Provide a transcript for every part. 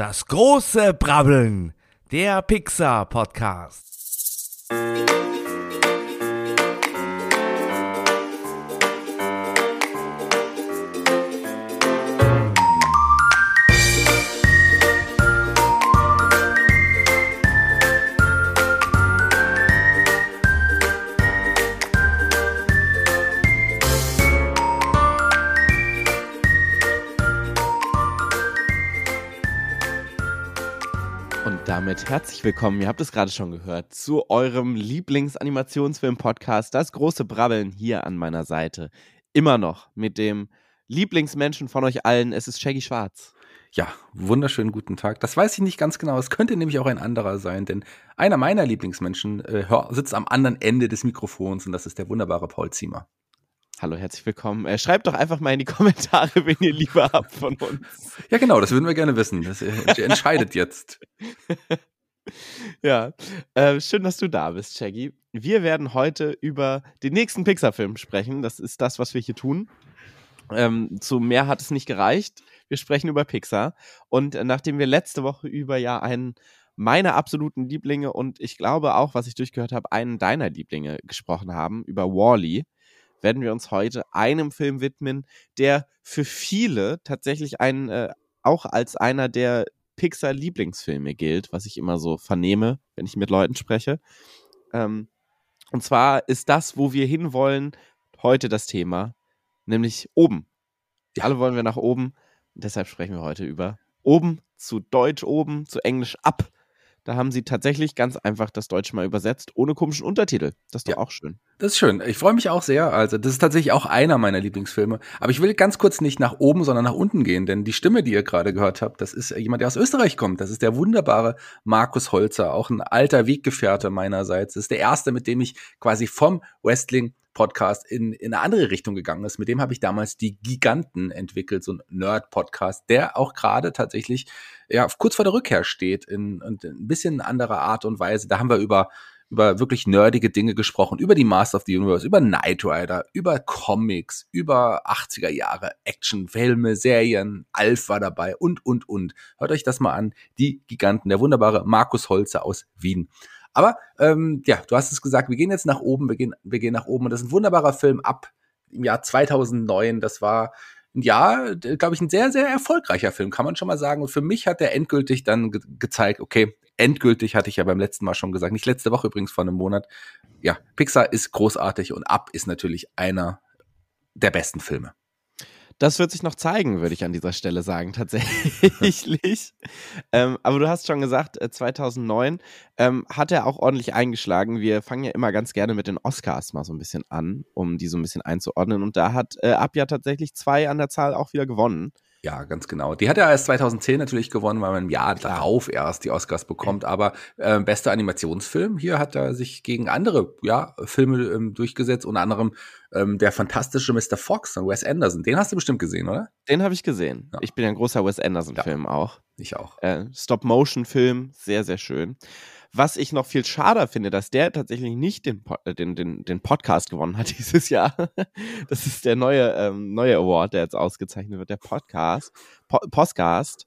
Das große Brabbeln, der Pixar-Podcast. Und damit herzlich willkommen, ihr habt es gerade schon gehört, zu eurem Lieblingsanimationsfilm-Podcast, das große Brabbeln hier an meiner Seite. Immer noch mit dem Lieblingsmenschen von euch allen, es ist Shaggy Schwarz. Ja, wunderschönen guten Tag. Das weiß ich nicht ganz genau. Es könnte nämlich auch ein anderer sein, denn einer meiner Lieblingsmenschen äh, sitzt am anderen Ende des Mikrofons und das ist der wunderbare Paul Ziemer. Hallo, herzlich willkommen. Äh, schreibt doch einfach mal in die Kommentare, wen ihr lieber habt von uns. Ja, genau, das würden wir gerne wissen. Das äh, entscheidet jetzt. Ja, äh, schön, dass du da bist, Shaggy. Wir werden heute über den nächsten Pixar-Film sprechen. Das ist das, was wir hier tun. Ähm, zu mehr hat es nicht gereicht. Wir sprechen über Pixar. Und äh, nachdem wir letzte Woche über ja einen meiner absoluten Lieblinge und ich glaube auch, was ich durchgehört habe, einen deiner Lieblinge gesprochen haben, über Wally, werden wir uns heute einem Film widmen, der für viele tatsächlich ein, äh, auch als einer der Pixar-Lieblingsfilme gilt, was ich immer so vernehme, wenn ich mit Leuten spreche. Ähm, und zwar ist das, wo wir hinwollen, heute das Thema, nämlich oben. Ja. Alle wollen wir nach oben. Deshalb sprechen wir heute über oben, zu Deutsch oben, zu Englisch ab. Da haben sie tatsächlich ganz einfach das Deutsche mal übersetzt, ohne komischen Untertitel. Das ist doch Ja. auch schön. Das ist schön. Ich freue mich auch sehr. Also, das ist tatsächlich auch einer meiner Lieblingsfilme. Aber ich will ganz kurz nicht nach oben, sondern nach unten gehen, denn die Stimme, die ihr gerade gehört habt, das ist jemand, der aus Österreich kommt. Das ist der wunderbare Markus Holzer, auch ein alter Weggefährte meinerseits. Das ist der erste, mit dem ich quasi vom Wrestling Podcast in, in eine andere Richtung gegangen ist. Mit dem habe ich damals die Giganten entwickelt, so ein Nerd-Podcast, der auch gerade tatsächlich ja kurz vor der Rückkehr steht in, in ein bisschen anderer Art und Weise. Da haben wir über über wirklich nerdige Dinge gesprochen, über die Master of the Universe, über Knight Rider, über Comics, über 80er Jahre Actionfilme, Serien, Alf war dabei und, und, und. Hört euch das mal an. Die Giganten, der wunderbare Markus Holzer aus Wien. Aber ähm, ja, du hast es gesagt, wir gehen jetzt nach oben, wir gehen, wir gehen nach oben und das ist ein wunderbarer Film ab im Jahr 2009. Das war ein Jahr, glaube ich, ein sehr, sehr erfolgreicher Film, kann man schon mal sagen. Und für mich hat er endgültig dann ge gezeigt, okay, endgültig hatte ich ja beim letzten Mal schon gesagt, nicht letzte Woche übrigens vor einem Monat. Ja, Pixar ist großartig und Up ist natürlich einer der besten Filme. Das wird sich noch zeigen, würde ich an dieser Stelle sagen, tatsächlich. ähm, aber du hast schon gesagt, äh, 2009 ähm, hat er auch ordentlich eingeschlagen. Wir fangen ja immer ganz gerne mit den Oscars mal so ein bisschen an, um die so ein bisschen einzuordnen. Und da hat äh, Ab ja tatsächlich zwei an der Zahl auch wieder gewonnen. Ja, ganz genau. Die hat er erst 2010 natürlich gewonnen, weil man im Jahr darauf erst die Oscars bekommt. Aber äh, bester Animationsfilm, hier hat er sich gegen andere ja, Filme ähm, durchgesetzt, unter anderem ähm, der fantastische Mr. Fox von Wes Anderson. Den hast du bestimmt gesehen, oder? Den habe ich gesehen. Ja. Ich bin ja ein großer Wes Anderson-Film auch. Ich auch. Äh, Stop-Motion-Film, sehr, sehr schön. Was ich noch viel schade finde, dass der tatsächlich nicht den, äh, den, den, den Podcast gewonnen hat dieses Jahr. Das ist der neue, ähm, neue Award, der jetzt ausgezeichnet wird, der Podcast. Po Postcast.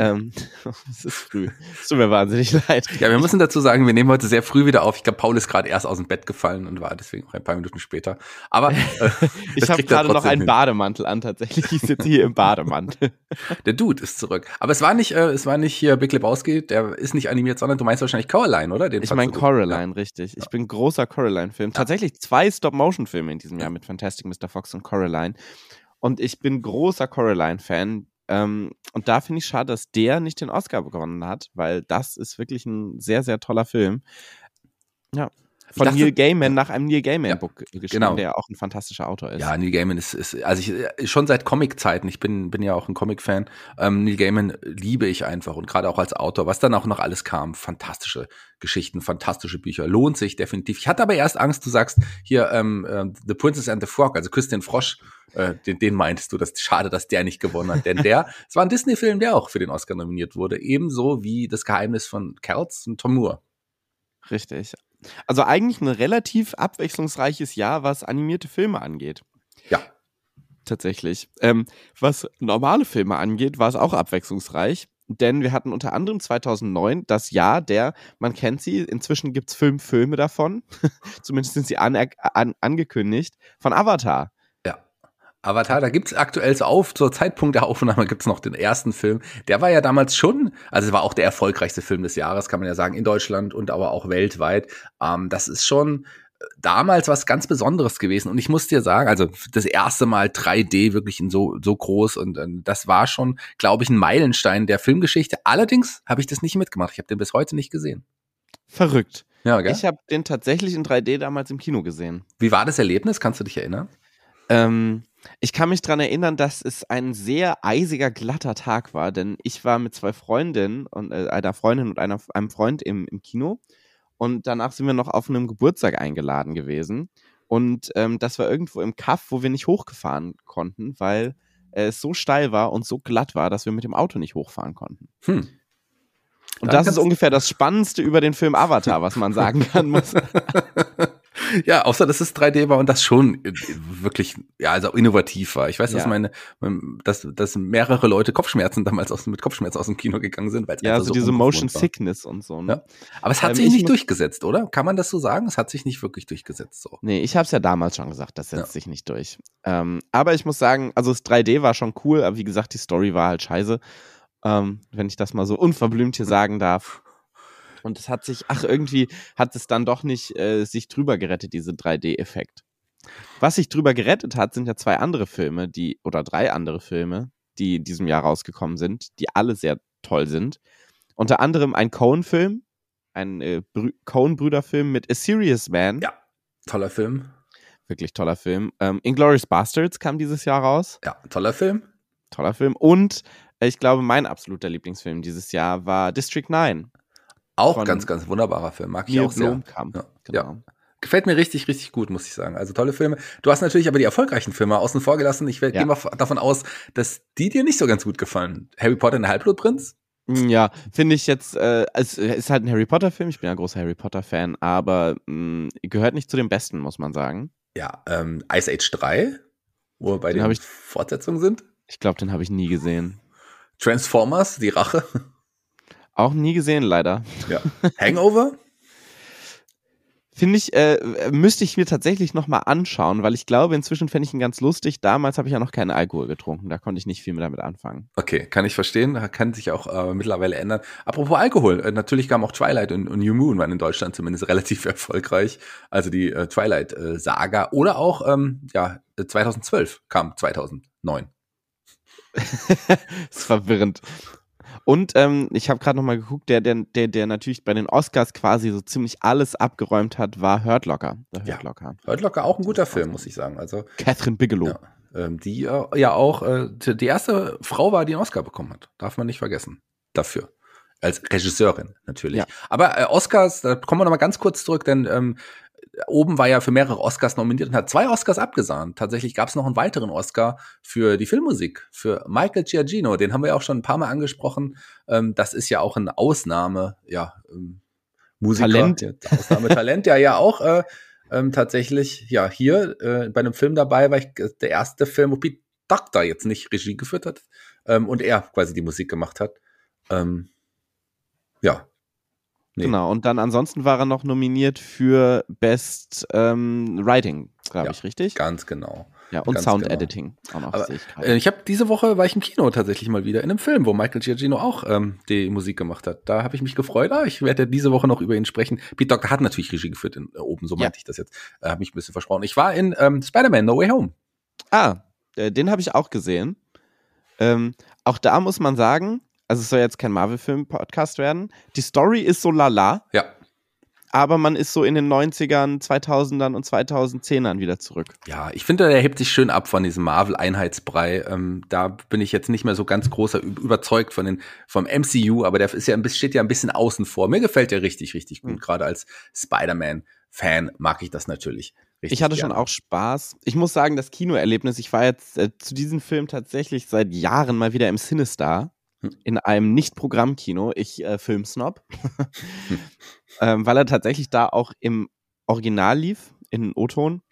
Ähm, es ist früh. Es tut mir wahnsinnig leid. Ja, wir müssen dazu sagen, wir nehmen heute sehr früh wieder auf. Ich glaube, Paul ist gerade erst aus dem Bett gefallen und war deswegen auch ein paar Minuten später. Aber äh, Ich habe er gerade noch einen hin. Bademantel an, tatsächlich. Ich sitze hier im Bademantel. Der Dude ist zurück. Aber es war nicht, äh, es war nicht hier Big Lebowski, der ist nicht animiert, sondern du meinst wahrscheinlich Coraline, oder? Den Ich meine. Coraline, richtig. Ich bin großer Coraline-Film. Tatsächlich zwei Stop-Motion-Filme in diesem Jahr mit Fantastic Mr. Fox und Coraline. Und ich bin großer Coraline-Fan. Ähm, und da finde ich schade, dass der nicht den Oscar gewonnen hat, weil das ist wirklich ein sehr, sehr toller Film. Ja. Von dachte- Neil Gaiman nach einem Neil Gaiman-Buch geschrieben, genau. der auch ein fantastischer Autor ist. Ja, Neil Gaiman ist, ist also ich äh, schon seit Comic-Zeiten, ich bin, bin ja auch ein Comic-Fan, ähm, Neil Gaiman liebe ich einfach und gerade auch als Autor, was dann auch noch alles kam, fantastische Geschichten, fantastische Bücher, lohnt sich definitiv. Ich hatte aber erst Angst, du sagst hier ähm, äh, The Princess and the Frog, also Küss den Frosch, äh, den, den meintest du, das ist schade, dass der nicht gewonnen hat, denn der, es war ein Disney-Film, der auch für den Oscar nominiert wurde, ebenso wie Das Geheimnis von Kells und Tom Moore. Richtig. Also eigentlich ein relativ abwechslungsreiches Jahr, was animierte Filme angeht. Ja. Tatsächlich. Ähm, was normale Filme angeht, war es auch abwechslungsreich. denn wir hatten unter anderem 2009 das Jahr der, man kennt sie, inzwischen gibt's fünf Filme davon, zumindest sind sie an, an, angekündigt, von Avatar. Avatar, da gibt's aktuell so auf, zur Zeitpunkt der Aufnahme gibt's noch den ersten Film. Der war ja damals schon, also es war auch der erfolgreichste Film des Jahres, kann man ja sagen, in Deutschland und aber auch weltweit. Ähm, das ist schon damals was ganz Besonderes gewesen. Und ich muss dir sagen, also das erste Mal 3D wirklich in so, so groß und äh, das war schon, glaube ich, ein Meilenstein der Filmgeschichte. Allerdings habe ich das nicht mitgemacht. Ich habe den bis heute nicht gesehen. Verrückt. Ja, gell? Ich habe den tatsächlich in 3D damals im Kino gesehen. Wie war das Erlebnis? Kannst du dich erinnern? Ähm, ich kann mich daran erinnern, dass es ein sehr eisiger, glatter Tag war, denn ich war mit zwei Freundinnen und äh, einer Freundin und einer, einem Freund im, im Kino und danach sind wir noch auf einem Geburtstag eingeladen gewesen. Und ähm, das war irgendwo im Kaff, wo wir nicht hochgefahren konnten, weil äh, es so steil war und so glatt war, dass wir mit dem Auto nicht hochfahren konnten. Hm. Und das ist ungefähr das Spannendste über den Film Avatar, was man sagen kann muss. ja, außer dass es 3D war und das schon äh, wirklich, ja, also innovativ war. Ich weiß, dass Ja. meine, dass, dass mehrere Leute Kopfschmerzen damals aus, mit Kopfschmerzen aus dem Kino gegangen sind, weil es ja, einfach so diese Motion war. Sickness und so. Ne? Ja. Aber es hat Ähm, sich ich nicht durchgesetzt, oder? Kann man das so sagen? Es hat sich nicht wirklich durchgesetzt, so. Nee, ich habe es ja damals schon gesagt, das setzt Ja. sich nicht durch. Ähm, aber ich muss sagen, also das 3D war schon cool, aber wie gesagt, die Story war halt scheiße. Ähm, wenn ich das mal so unverblümt hier sagen darf. Und es hat sich, ach, irgendwie hat es dann doch nicht äh, sich drüber gerettet, diese 3D-Effekt. Was sich drüber gerettet hat, sind ja zwei andere Filme, die, oder drei andere Filme, die in diesem Jahr rausgekommen sind, die alle sehr toll sind. Unter anderem ein Coen-Film, ein äh, Brü- Coen-Brüder-Film mit A Serious Man Ja. Toller Film. wirklich toller Film. Ähm, Inglourious Bastards kam dieses Jahr raus. Ja, toller Film. Toller Film. Und äh, ich glaube, mein absoluter Lieblingsfilm dieses Jahr war District 9. Auch Von ganz, ganz wunderbarer Film. Mag ich Neil auch sehr. Blomkamp. Ja. Genau. Gefällt mir richtig, richtig gut, muss ich sagen. Also tolle Filme. Du hast natürlich aber die erfolgreichen Filme außen vor gelassen. Ich Ja. gehe mal davon aus, dass die dir nicht so ganz gut gefallen. Harry Potter und der Halbblutprinz? Mm, Ja, finde ich jetzt, äh, es ist halt ein Harry Potter-Film. Ich bin ja ein großer Harry Potter-Fan, aber mh, gehört nicht zu den besten, muss man sagen. Ja, ähm, Ice Age 3, wo wir bei Den den ich- Fortsetzungen sind. Ich glaube, den habe ich nie gesehen. Transformers, die Rache. Auch nie gesehen, leider. Ja. Hangover? Finde ich, äh, müsste ich mir tatsächlich nochmal anschauen, weil ich glaube, inzwischen fände ich ihn ganz lustig. Damals habe ich ja noch keinen Alkohol getrunken, da konnte ich nicht viel mehr damit anfangen. Okay, kann ich verstehen. Kann sich auch äh, mittlerweile ändern. Apropos Alkohol, äh, natürlich kam auch Twilight und, und New Moon waren in Deutschland zumindest relativ erfolgreich. Also die äh, Twilight-Saga. Oder auch, ähm, ja, äh, 2012 kam 2009. ist verwirrend. Und ähm, ich habe gerade nochmal geguckt, der, der, der, der natürlich bei den Oscars quasi so ziemlich alles abgeräumt hat, war Hurt Locker. Der Ja. Hurt Locker. Hört locker auch ein guter Film, muss ich sagen. Also Catherine Bigelow. Ja. ähm, die äh, ja auch äh, die erste Frau war, die einen Oscar bekommen hat. Darf man nicht vergessen. Dafür. Als Regisseurin natürlich. Ja. Aber äh, Oscars, da kommen wir noch mal ganz kurz zurück, denn ähm, oben war ja für mehrere Oscars nominiert und hat zwei Oscars abgesahnt. Tatsächlich gab es noch einen weiteren Oscar für die Filmmusik, für Michael Giacchino. Den haben wir ja auch schon ein paar Mal angesprochen. Ähm, das ist ja auch ein Ausnahme, ja, ähm, Musiker. Talent. Ja, Ausnahmetalent, ja, ja auch. Äh, ähm, tatsächlich, ja, hier äh, bei einem Film dabei war ich äh, der erste Film, wo Pete Doctor jetzt nicht Regie geführt hat ähm, und er quasi die Musik gemacht hat. Ähm, ja. Nee. Genau. Und dann ansonsten war er noch nominiert für Best ähm, Writing, glaube Ja, ich, richtig? Ganz genau. Ja, und ganz Sound genau. Editing auch noch, Aber, sehe ich. Äh, ich habe diese Woche war ich im Kino tatsächlich mal wieder in einem Film, wo Michael Giacchino auch ähm, die Musik gemacht hat. Da habe ich mich gefreut. Ah, ich werde diese Woche noch über ihn sprechen. Pete Doctor hat natürlich Regie geführt in, äh, oben, so Ja. meinte ich das jetzt. Äh, habe mich ein bisschen versprochen. Ich war in ähm, Spider-Man No Way Home. Ah, äh, den habe ich auch gesehen. Ähm, auch da muss man sagen, also es soll jetzt kein Marvel-Film-Podcast werden. Die Story ist so lala, Ja, aber man ist so in den 90ern, 2000ern und 2010ern wieder zurück. Ja, ich finde, der hebt sich schön ab von diesem Marvel-Einheitsbrei. Ähm, da bin ich jetzt nicht mehr so ganz großer überzeugt von den, vom MCU, aber der ist ja ein bisschen, steht ja ein bisschen außen vor. Mir gefällt der richtig, richtig gut. Mhm. Gerade als Spider-Man-Fan mag ich das natürlich. Richtig Ich hatte schon gerne. auch Spaß. Ich muss sagen, das Kinoerlebnis, ich war jetzt äh, zu diesem Film tatsächlich seit Jahren mal wieder im Cinestar. Hm. In einem Nicht-Programmkino. Ich äh, Filmsnob. ähm, weil er tatsächlich da auch im Original lief, in O-Ton.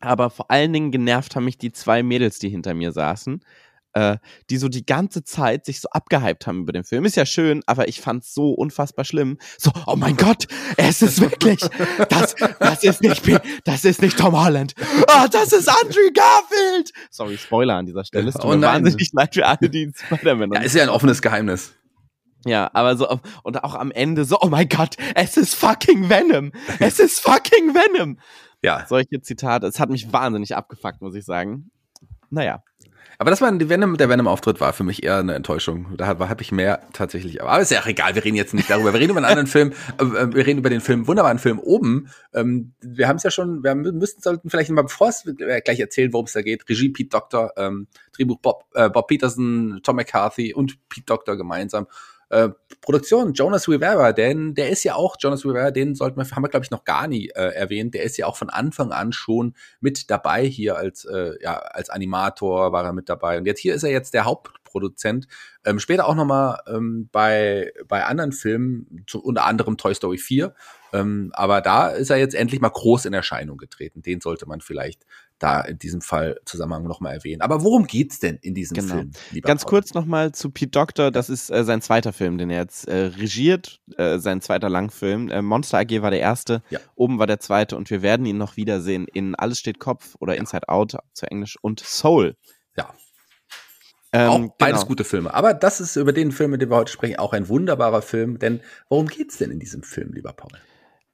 Aber vor allen Dingen genervt haben mich die zwei Mädels, die hinter mir saßen. Äh, die so die ganze Zeit sich so abgehypt haben über den Film. Ist ja schön, aber ich fand's so unfassbar schlimm. So, oh mein Gott, es ist wirklich, das, das ist nicht, das ist nicht Tom Holland. Oh, das ist Andrew Garfield. Sorry, Spoiler an dieser Stelle. Es tut Oh nein. wahnsinnig leid für alle, die Spider-Man Ja, ist ja ein offenes Geheimnis. ja, aber so, und auch am Ende so, oh mein Gott, es ist fucking Venom. Es ist fucking Venom. Ja. Solche Zitate, es hat mich wahnsinnig abgefuckt, muss ich sagen. Naja. Aber das war die Venom, der Venom-Auftritt war für mich eher eine Enttäuschung. Da habe ich mehr tatsächlich. Aber ist ja auch egal, wir reden jetzt nicht darüber. Wir reden über einen anderen Film. Äh, äh, wir reden über den Film, wunderbaren Film oben. Ähm, wir haben es ja schon, wir müssten, sollten vielleicht mal, bevor es äh, gleich erzählen, worum es da geht. Regie Pete Doctor, ähm, Drehbuch Bob, äh, Bob Peterson, Tom McCarthy und Pete Doctor gemeinsam. Äh, Produktion Jonas Rivera, denn der ist ja auch, Jonas Rivera, den sollten wir, haben wir glaube ich noch gar nie äh, erwähnt, der ist ja auch von Anfang an schon mit dabei hier als, äh, ja, als Animator war er mit dabei. Und jetzt hier ist er jetzt der Hauptproduzent, ähm, später auch nochmal ähm, bei, bei anderen Filmen, zu, unter anderem Toy Story 4, ähm, aber da ist er jetzt endlich mal groß in Erscheinung getreten, den sollte man vielleicht da in diesem Fall Zusammenhang nochmal erwähnen. Aber worum geht's denn in diesem Genau. Film? Ganz Paul? kurz nochmal zu Pete Doctor. Das ist äh, sein zweiter Film, den er jetzt äh, regiert, äh, sein zweiter Langfilm. Äh, Monster AG war der erste, Ja. oben war der zweite und wir werden ihn noch wiedersehen in Alles steht Kopf oder Inside Out zu Englisch und Soul. Ja. Ähm, auch beides genau. gute Filme. Aber das ist über den Film, mit dem wir heute sprechen, auch ein wunderbarer Film. Denn worum geht's denn in diesem Film, lieber Paul?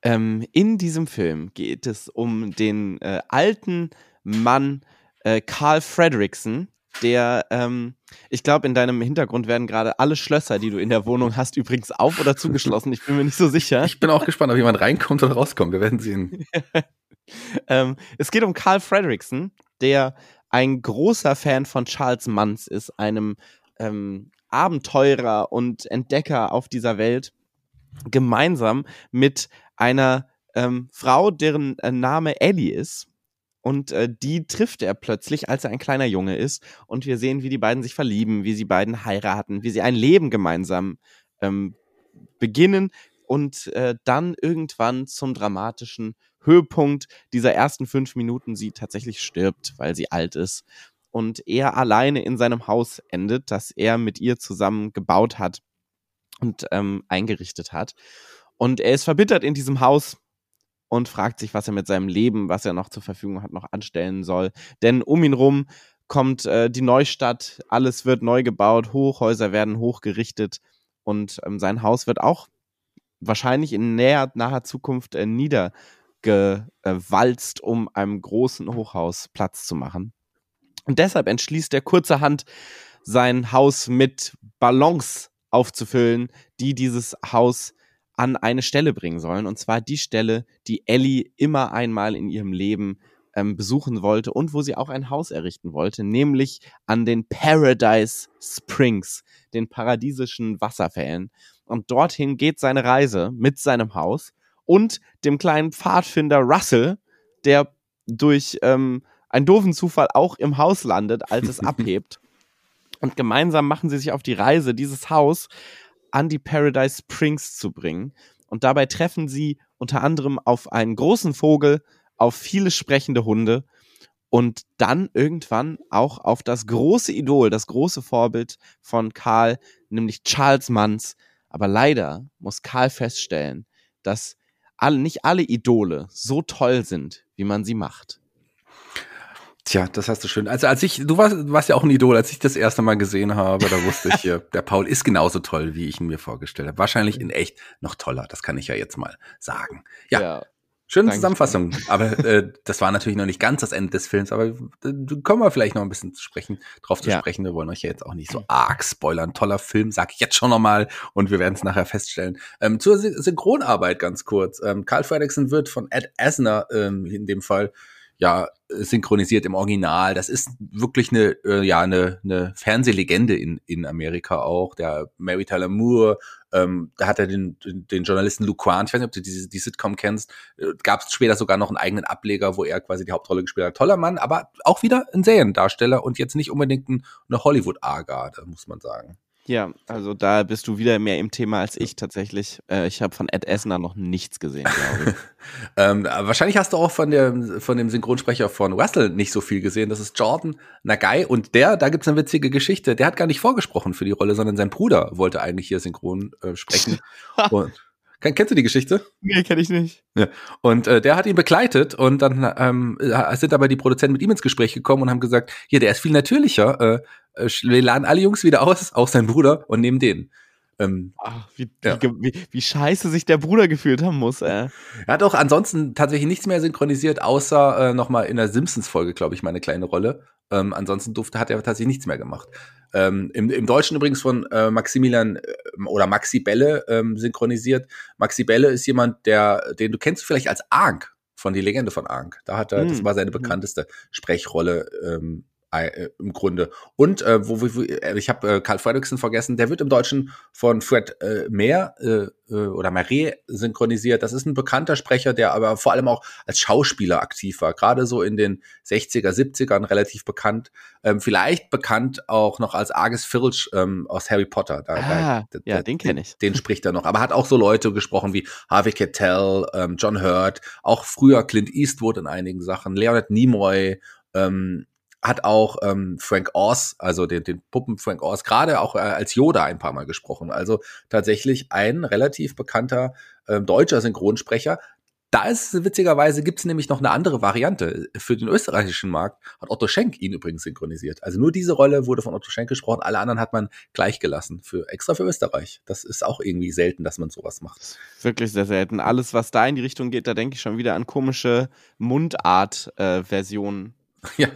Ähm, in diesem Film geht es um den äh, alten Mann äh, Carl Fredrickson, der, ähm, ich glaube, in deinem Hintergrund werden gerade alle Schlösser, die du in der Wohnung hast, übrigens auf oder zugeschlossen. Ich bin mir nicht so sicher. Ich bin auch gespannt, ob jemand reinkommt oder rauskommt. Wir werden sehen. Ähm, es geht um Carl Fredrickson, der ein großer Fan von Charles Manns ist, einem ähm, Abenteurer und Entdecker auf dieser Welt, gemeinsam mit einer ähm, Frau, deren äh, Name Ellie ist. Und äh, die trifft er plötzlich, als er ein kleiner Junge ist. Und wir sehen, wie die beiden sich verlieben, wie sie beiden heiraten, wie sie ein Leben gemeinsam ähm, beginnen und äh, dann irgendwann zum dramatischen Höhepunkt dieser ersten fünf Minuten sie tatsächlich stirbt, weil sie alt ist und er alleine in seinem Haus endet, das er mit ihr zusammen gebaut hat und ähm, eingerichtet hat. Und er ist verbittert in diesem Haus und fragt sich, was er mit seinem Leben, was er noch zur Verfügung hat, noch anstellen soll. Denn um ihn rum kommt äh, die Neustadt, alles wird neu gebaut, Hochhäuser werden hochgerichtet und ähm, sein Haus wird auch wahrscheinlich in näher, naher Zukunft äh, niedergewalzt, um einem großen Hochhaus Platz zu machen. Und deshalb entschließt er kurzerhand, sein Haus mit Ballons aufzufüllen, die dieses Haus an eine Stelle bringen sollen. Und zwar die Stelle, die Ellie immer einmal in ihrem Leben ähm, besuchen wollte und wo sie auch ein Haus errichten wollte, nämlich an den Paradise Springs, den paradiesischen Wasserfällen. Und dorthin geht seine Reise mit seinem Haus und dem kleinen Pfadfinder Russell, der durch ähm, einen doofen Zufall auch im Haus landet, als es abhebt. Und gemeinsam machen sie sich auf die Reise, dieses Haus an die Paradise Springs zu bringen. Und dabei treffen sie unter anderem auf einen großen Vogel, auf viele sprechende Hunde und dann irgendwann auch auf das große Idol, das große Vorbild von Karl, nämlich Charles Manns. Aber leider muss Karl feststellen, dass alle, nicht alle Idole so toll sind, wie man sie macht. Tja, das hast du schön. Also als ich, du warst, du warst ja auch ein Idol, als ich das erste Mal gesehen habe, da wusste ich, der Paul ist genauso toll, wie ich ihn mir vorgestellt habe. Wahrscheinlich in echt noch toller, das kann ich ja jetzt mal sagen. Ja, schöne danke. Zusammenfassung. Aber äh, das war natürlich noch nicht ganz das Ende des Films, aber äh, kommen wir vielleicht noch ein bisschen zu sprechen, drauf zu Ja. sprechen. Wir wollen euch ja jetzt auch nicht so arg spoilern. Toller Film, sag ich jetzt schon nochmal und wir werden es nachher feststellen. Ähm, zur Sy- Synchronarbeit ganz kurz. Ähm, Carl Fredrickson wird von Ed Asner ähm, in dem Fall ja synchronisiert im Original. Das ist wirklich eine äh, ja eine, eine Fernsehlegende in in Amerika auch. Der Mary Tyler Moore, ähm, da hat er den den, Journalisten Luke Quan, ich weiß nicht, ob du diese die Sitcom kennst, äh, gab es später sogar noch einen eigenen Ableger, wo er quasi die Hauptrolle gespielt hat. Toller Mann, aber auch wieder ein Seriendarsteller und jetzt nicht unbedingt ein, eine Hollywood-Agarde, muss man sagen. Ja, also da bist du wieder mehr im Thema als ich tatsächlich. Äh, ich habe von Ed Essener noch nichts gesehen, glaube ich. ähm, wahrscheinlich hast du auch von, der, von dem Synchronsprecher von Russell nicht so viel gesehen. Das ist Jordan Nagai und der, da gibt's eine witzige Geschichte. Der hat gar nicht vorgesprochen für die Rolle, sondern sein Bruder wollte eigentlich hier synchron äh, sprechen. und Kennst du die Geschichte? Nee, kenne ich nicht. Ja. Und äh, der hat ihn begleitet und dann ähm, sind aber die Produzenten mit ihm ins Gespräch gekommen und haben gesagt, hier, der ist viel natürlicher. Äh, äh wir laden alle Jungs wieder aus, auch sein Bruder, und nehmen den. Ähm, Ach, wie, ja. wie, wie, scheiße sich der Bruder gefühlt haben muss. Äh. Er hat auch ansonsten tatsächlich nichts mehr synchronisiert, außer äh, nochmal in der Simpsons-Folge, glaube ich, meine kleine Rolle. Ähm, ansonsten durfte, hat er tatsächlich nichts mehr gemacht. Ähm, im, Im Deutschen übrigens von äh, Maximilian äh, oder Maxi Belle ähm, synchronisiert. Maxi Belle ist jemand, der, den du kennst vielleicht als Arnk von die Legende von Arnk. Da hat er, mm. das hm, war seine hm. bekannteste Sprechrolle ähm, äh, im Grunde. Und äh, wo, wo, äh, ich habe äh, Karl Fredrickson vergessen, der wird im Deutschen von Fred äh, Mehr äh, äh, oder Marie synchronisiert. Das ist ein bekannter Sprecher, der aber vor allem auch als Schauspieler aktiv war. Gerade so in den 60er, 70ern relativ bekannt. Ähm, vielleicht bekannt auch noch als Argus Filch ähm, aus Harry Potter. Da, ah, da, ja, den kenne ich. Den, den, spricht er noch. Aber hat auch so Leute gesprochen wie Harvey Keitel, ähm, John Hurt, auch früher Clint Eastwood in einigen Sachen, Leonard Nimoy, ähm, hat auch ähm, Frank Oz, also den, den Puppen Frank Oz, gerade auch äh, als Yoda ein paar Mal gesprochen. Also tatsächlich ein relativ bekannter ähm, deutscher Synchronsprecher. Da ist witzigerweise gibt es nämlich noch eine andere Variante. Für den österreichischen Markt hat Otto Schenk ihn übrigens synchronisiert. Also nur diese Rolle wurde von Otto Schenk gesprochen, alle anderen hat man gleich gelassen. Für, extra für Österreich. Das ist auch irgendwie selten, dass man sowas macht. Wirklich sehr selten. Alles, was da in die Richtung geht, da denke ich schon wieder an komische Mundart-Versionen. Äh, Ja,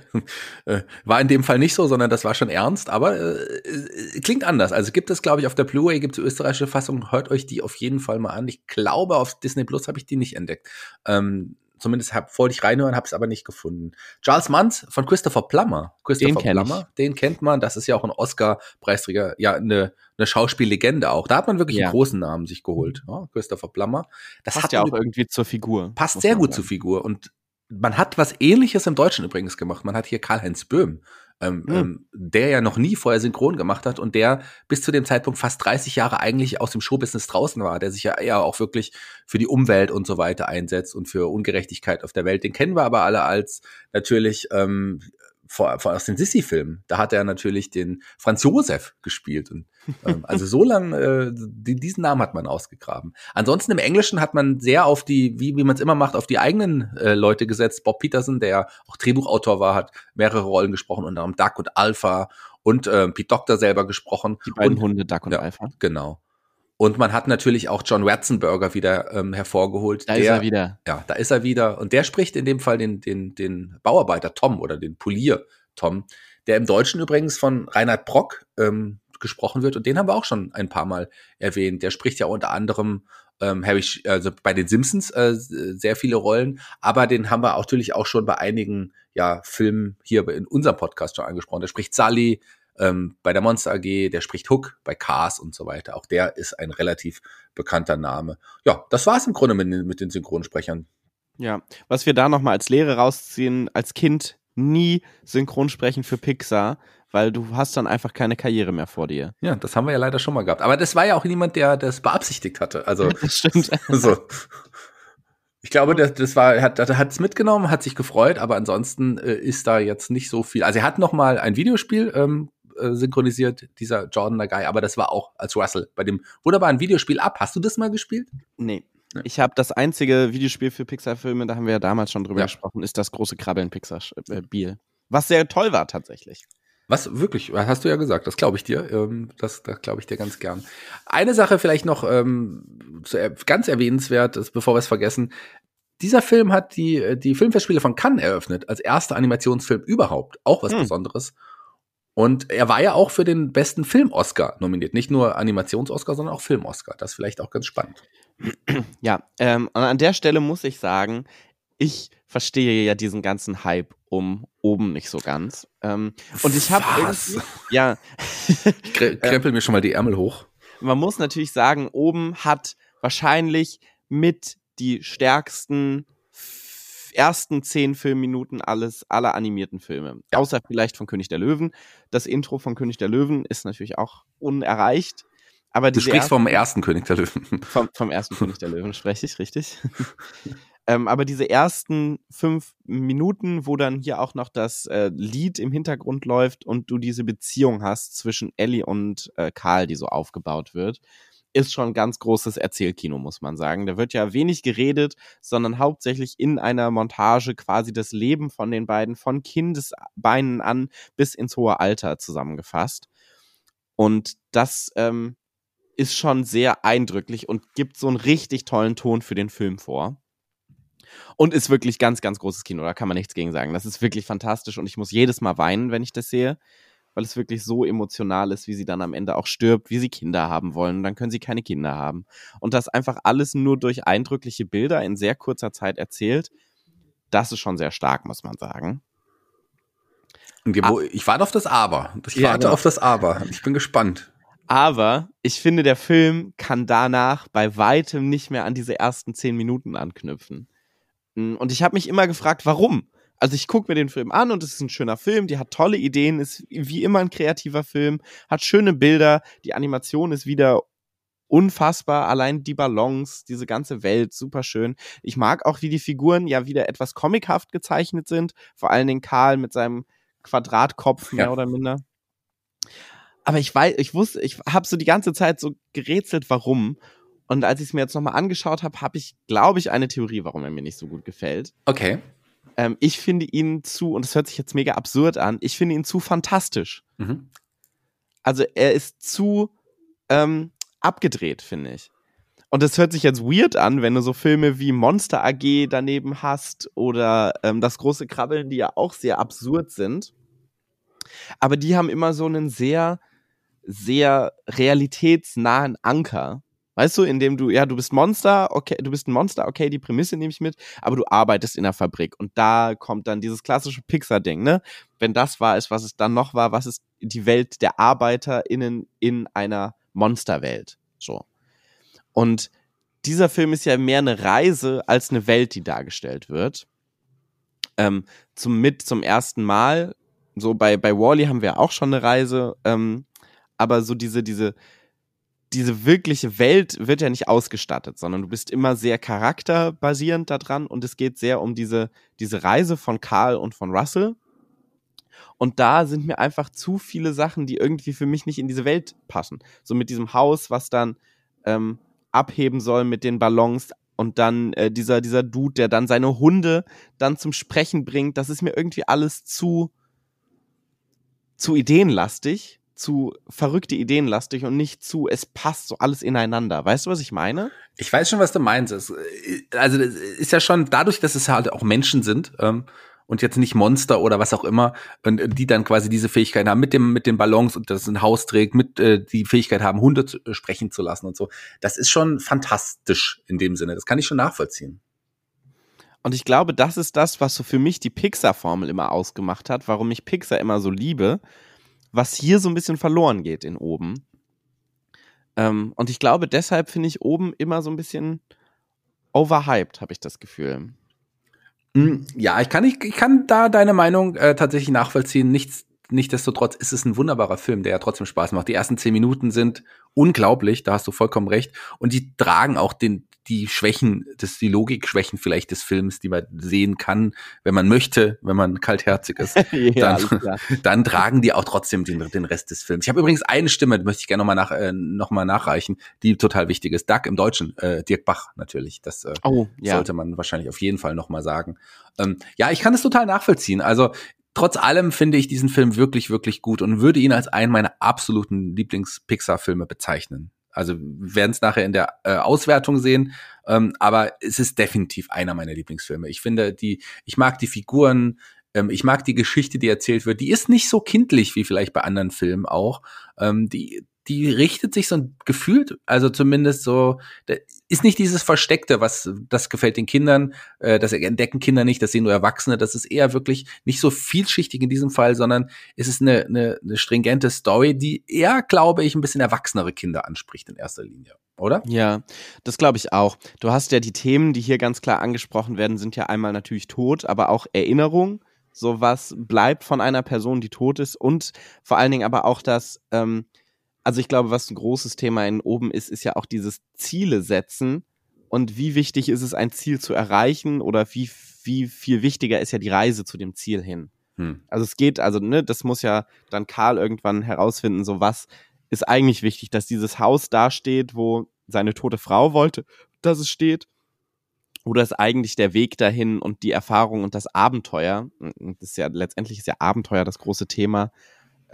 äh, war in dem Fall nicht so, sondern das war schon ernst, aber äh, äh klingt anders. Also gibt es, glaube ich, auf der Blu-ray gibt es österreichische Fassung. Hört euch die auf jeden Fall mal an. Ich glaube, auf Disney Plus habe ich die nicht entdeckt. Ähm, zumindest hab, wollte ich reinhören, habe es aber nicht gefunden. Charles Manns von Christopher Plummer. Christopher den Plummer, den kennt man. Das ist ja auch ein Oscar-Preisträger, ja eine, eine Schauspiellegende auch. Da hat man wirklich ja. einen großen Namen sich geholt. Ja, Christopher Plummer. Das passt ja auch irgendwie zur Figur. Passt sehr gut sagen. zur Figur und man hat was ähnliches im Deutschen übrigens gemacht. Man hat hier Karl-Heinz Böhm, ähm, mhm. ähm, der ja noch nie vorher synchron gemacht hat und der bis zu dem Zeitpunkt fast 30 Jahre eigentlich aus dem Showbusiness draußen war, der sich ja eher auch wirklich für die Umwelt und so weiter einsetzt und für Ungerechtigkeit auf der Welt. Den kennen wir aber alle als natürlich ähm, vor, vor aus den Sissi-Filmen, da hat er natürlich den Franz Josef gespielt. Und, ähm, also so lang, äh, die, diesen Namen hat man ausgegraben. Ansonsten im Englischen hat man sehr auf die, wie, wie man es immer macht, auf die eigenen äh, Leute gesetzt. Bob Peterson, der auch Drehbuchautor war, hat mehrere Rollen gesprochen, unter anderem Duck und Alpha und äh, Pete Doctor selber gesprochen. Die beiden und, Hunde, Duck und ja, Alpha. Genau. Und man hat natürlich auch John Ratzenberger wieder ähm, hervorgeholt. Da der, ist er wieder. Ja, da ist er wieder. Und der spricht in dem Fall den, den, den Bauarbeiter Tom oder den Polier Tom, der im Deutschen übrigens von Reinhard Brock ähm, gesprochen wird. Und den haben wir auch schon ein paar Mal erwähnt. Der spricht ja unter anderem ähm, Harry, also bei den Simpsons äh, sehr viele Rollen, aber den haben wir auch natürlich auch schon bei einigen ja, Filmen hier in unserem Podcast schon angesprochen. Der spricht Sally, ähm, bei der Monster AG, der spricht Hook bei Cars und so weiter. Auch der ist ein relativ bekannter Name. Ja, das war's im Grunde mit, mit den Synchronsprechern. Ja, was wir da nochmal als Lehre rausziehen, als Kind nie Synchronsprechen für Pixar, weil du hast dann einfach keine Karriere mehr vor dir. Ja, das haben wir ja leider schon mal gehabt. Aber das war ja auch niemand, der das beabsichtigt hatte. Also, das stimmt. so. Ich glaube, das, das war, er hat, hat es mitgenommen, hat sich gefreut, aber ansonsten äh, ist da jetzt nicht so viel. Also er hat noch mal ein Videospiel ähm, äh, synchronisiert, dieser Jordan Guy, aber das war auch als Russell bei dem wunderbaren Videospiel ab. Hast du das mal gespielt? Nee. Ich habe das einzige Videospiel für Pixar-Filme, da haben wir ja damals schon drüber ja. gesprochen, ist das große Krabbeln Pixar-Biel. Äh, Was sehr toll war tatsächlich. Was wirklich, hast du ja gesagt, das glaube ich dir. Ähm, das das glaube ich dir ganz gern. Eine Sache vielleicht noch ähm, ganz erwähnenswert, ist, bevor wir es vergessen. Dieser Film hat die, die Filmfestspiele von Cannes eröffnet, als erster Animationsfilm überhaupt. Auch was hm. Besonderes. Und er war ja auch für den besten Film-Oscar nominiert. Nicht nur Animations-Oscar, sondern auch Film-Oscar. Das ist vielleicht auch ganz spannend. Ja, ähm, und an der Stelle muss ich sagen, ich verstehe ja diesen ganzen Hype um oben nicht so ganz. Ähm, und ich habe ja. Krempel ähm, mir schon mal die Ärmel hoch. Man muss natürlich sagen, oben hat wahrscheinlich mit die stärksten ersten zehn Filmminuten alles, aller animierten Filme. Ja. Außer vielleicht von König der Löwen. Das Intro von König der Löwen ist natürlich auch unerreicht. Aber Du sprichst vom ersten- ersten König der Löwen. vom, vom ersten König der Löwen spreche ich, richtig. ähm, aber diese ersten fünf Minuten, wo dann hier auch noch das äh, Lied im Hintergrund läuft und du diese Beziehung hast zwischen Ellie und äh, Karl, die so aufgebaut wird, ist schon ein ganz großes Erzählkino, muss man sagen. Da wird ja wenig geredet, sondern hauptsächlich in einer Montage quasi das Leben von den beiden von Kindesbeinen an bis ins hohe Alter zusammengefasst. Und das ähm, ist schon sehr eindrücklich und gibt so einen richtig tollen Ton für den Film vor. Und ist wirklich ganz, ganz großes Kino. Da kann man nichts gegen sagen. Das ist wirklich fantastisch und ich muss jedes Mal weinen, wenn ich das sehe, weil es wirklich so emotional ist, wie sie dann am Ende auch stirbt, wie sie Kinder haben wollen. Und dann können sie keine Kinder haben. Und das einfach alles nur durch eindrückliche Bilder in sehr kurzer Zeit erzählt. Das ist schon sehr stark, muss man sagen. Und wo, ich warte auf das Aber. Ich Ja, warte genau. auf das Aber. Ich bin gespannt. Aber ich finde, der Film kann danach bei weitem nicht mehr an diese ersten zehn Minuten anknüpfen. Mm, Und ich habe mich immer gefragt, warum? Also ich gucke mir den Film an und es ist ein schöner Film, die hat tolle Ideen, ist wie immer ein kreativer Film, hat schöne Bilder, die Animation ist wieder unfassbar, allein die Ballons, diese ganze Welt, super schön. Ich mag auch, wie die Figuren ja wieder etwas comichaft gezeichnet sind, vor allen Dingen Karl mit seinem Quadratkopf mehr Ja. oder minder. Aber ich weiß, ich wusste, ich habe so die ganze Zeit so gerätselt, warum. Und als ich es mir jetzt nochmal angeschaut habe, habe ich, glaube ich, eine Theorie, warum er mir nicht so gut gefällt. Okay. Ähm, ich finde ihn zu, und das hört sich jetzt mega absurd an, ich finde ihn zu fantastisch. Mhm. Also er ist zu ähm, abgedreht, finde ich. Und das hört sich jetzt weird an, wenn du so Filme wie Monster AG daneben hast oder ähm, Das große Krabbeln, die ja auch sehr absurd sind. Aber die haben immer so einen sehr, sehr realitätsnahen Anker. Weißt du, indem du, ja, du bist Monster, okay, du bist ein Monster, okay, die Prämisse nehme ich mit, aber du arbeitest in der Fabrik und da kommt dann dieses klassische Pixar-Ding, ne? Wenn das war ist, was es dann noch war, was ist die Welt der ArbeiterInnen in einer Monsterwelt? So. Und dieser Film ist ja mehr eine Reise als eine Welt, die dargestellt wird. Ähm, zum, mit zum ersten Mal, so bei, bei Wally haben wir auch schon eine Reise, ähm, aber so diese, diese, diese wirkliche Welt wird ja nicht ausgestattet, sondern du bist immer sehr charakterbasierend daran und es geht sehr um diese, diese Reise von Karl und von Russell. Und da sind mir einfach zu viele Sachen, die irgendwie für mich nicht in diese Welt passen. So mit diesem Haus, was dann ähm, abheben soll mit den Ballons und dann äh, dieser, dieser Dude, der dann seine Hunde dann zum Sprechen bringt. Das ist mir irgendwie alles zu, zu ideenlastig, zu verrückte ideenlastig und nicht zu, es passt so alles ineinander. Weißt du, was ich meine? Ich weiß schon, was du meinst. Es, Also das ist ja schon dadurch, dass es halt auch Menschen sind ähm, und jetzt nicht Monster oder was auch immer, und äh, die dann quasi diese Fähigkeit haben mit dem mit den Ballons und das ein Haus trägt, mit äh, die Fähigkeit haben, Hunde zu, äh, sprechen zu lassen und so. Das ist schon fantastisch in dem Sinne. Das kann ich schon nachvollziehen. Und ich glaube, das ist das, was so für mich die Pixar-Formel immer ausgemacht hat, warum ich Pixar immer so liebe, was hier so ein bisschen verloren geht in oben. Ähm, und ich glaube, deshalb finde ich oben immer so ein bisschen overhyped, habe ich das Gefühl. Mm, Ja, ich kann, ich, ich kann da deine Meinung äh, tatsächlich nachvollziehen. Nichts, nichtsdestotrotz ist es ein wunderbarer Film, der ja trotzdem Spaß macht. Die ersten zehn Minuten sind unglaublich, da hast du vollkommen recht. Und die tragen auch den, die Schwächen, das, die Logikschwächen vielleicht des Films, die man sehen kann, wenn man möchte, wenn man kaltherzig ist. ja, Dann- dann tragen die auch trotzdem den, den Rest des Films. Ich habe übrigens eine Stimme, die möchte ich gerne nochmal nach, äh, noch mal nachreichen, die total wichtig ist. Duck im Deutschen, äh, Dirk Bach natürlich. Das äh, Oh, ja. sollte man wahrscheinlich auf jeden Fall nochmal sagen. Ähm, ja, ich kann es total nachvollziehen. Also trotz allem finde ich diesen Film wirklich, wirklich gut und würde ihn als einen meiner absoluten Lieblings-Pixar-Filme bezeichnen. Also werden es nachher in der äh, Auswertung sehen, ähm, aber es ist definitiv einer meiner Lieblingsfilme. Ich finde die, ich mag die Figuren, ähm, ich mag die Geschichte, die erzählt wird. Die ist nicht so kindlich wie vielleicht bei anderen Filmen auch. Ähm, die, die richtet sich so gefühlt, also zumindest so, ist nicht dieses Versteckte, was das gefällt den Kindern, äh, das entdecken Kinder nicht, das sehen nur Erwachsene. Das ist eher wirklich nicht so vielschichtig in diesem Fall, sondern es ist eine, eine, eine stringente Story, die eher, glaube ich, ein bisschen erwachsenere Kinder anspricht in erster Linie. oder? Ja, das glaube ich auch. Du hast ja die Themen, die hier ganz klar angesprochen werden, sind ja einmal natürlich Tod, aber auch Erinnerung. So was bleibt von einer Person, die tot ist und vor allen Dingen aber auch das, ähm, also ich glaube, was ein großes Thema in oben ist, ist ja auch dieses Ziele setzen und wie wichtig ist es, ein Ziel zu erreichen oder wie, wie viel wichtiger ist ja die Reise zu dem Ziel hin. Hm. Also es geht, also ne, das muss ja dann Karl irgendwann herausfinden, so was ist eigentlich wichtig, dass dieses Haus da steht, wo seine tote Frau wollte, dass es steht. Oder ist eigentlich der Weg dahin und die Erfahrung und das Abenteuer, das ist ja letztendlich ist ja Abenteuer das große Thema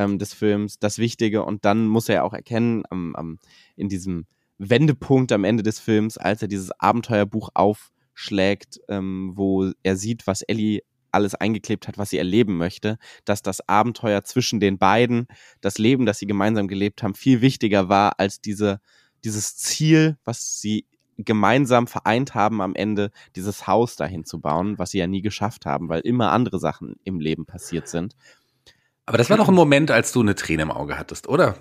ähm, des Films, das Wichtige. Und dann muss er ja auch erkennen, am, am, in diesem Wendepunkt am Ende des Films, als er dieses Abenteuerbuch aufschlägt, ähm, wo er sieht, was Ellie alles eingeklebt hat, was sie erleben möchte, dass das Abenteuer zwischen den beiden, das Leben, das sie gemeinsam gelebt haben, viel wichtiger war als diese, dieses Ziel, was sie gemeinsam vereint haben am Ende, dieses Haus dahin zu bauen, was sie ja nie geschafft haben, weil immer andere Sachen im Leben passiert sind. Aber das war doch ein Moment, als du eine Träne im Auge hattest, oder?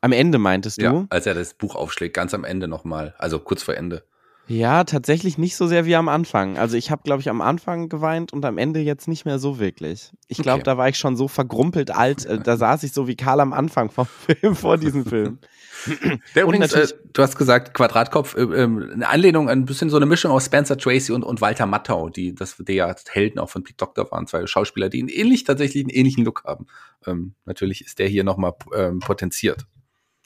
Am Ende meintest du? Ja, als er das Buch aufschlägt, ganz am Ende nochmal, also kurz vor Ende. Ja, tatsächlich nicht so sehr wie am Anfang. Also ich habe, glaube ich, am Anfang geweint und am Ende jetzt nicht mehr so wirklich. Ich glaube, Okay. da war ich schon so vergrumpelt alt. äh, Da saß ich so wie Karl am Anfang vom Film, vor diesem Film. Der übrigens, äh, du hast gesagt, Quadratkopf, äh, ähm, eine Anlehnung, ein bisschen so eine Mischung aus Spencer Tracy und, und Walter Matthau, die, das, die ja Helden auch von Pete Doctor waren, zwei Schauspieler, die einen ähnlich, tatsächlich einen ähnlichen Look haben. Ähm, natürlich ist der hier nochmal ähm, potenziert.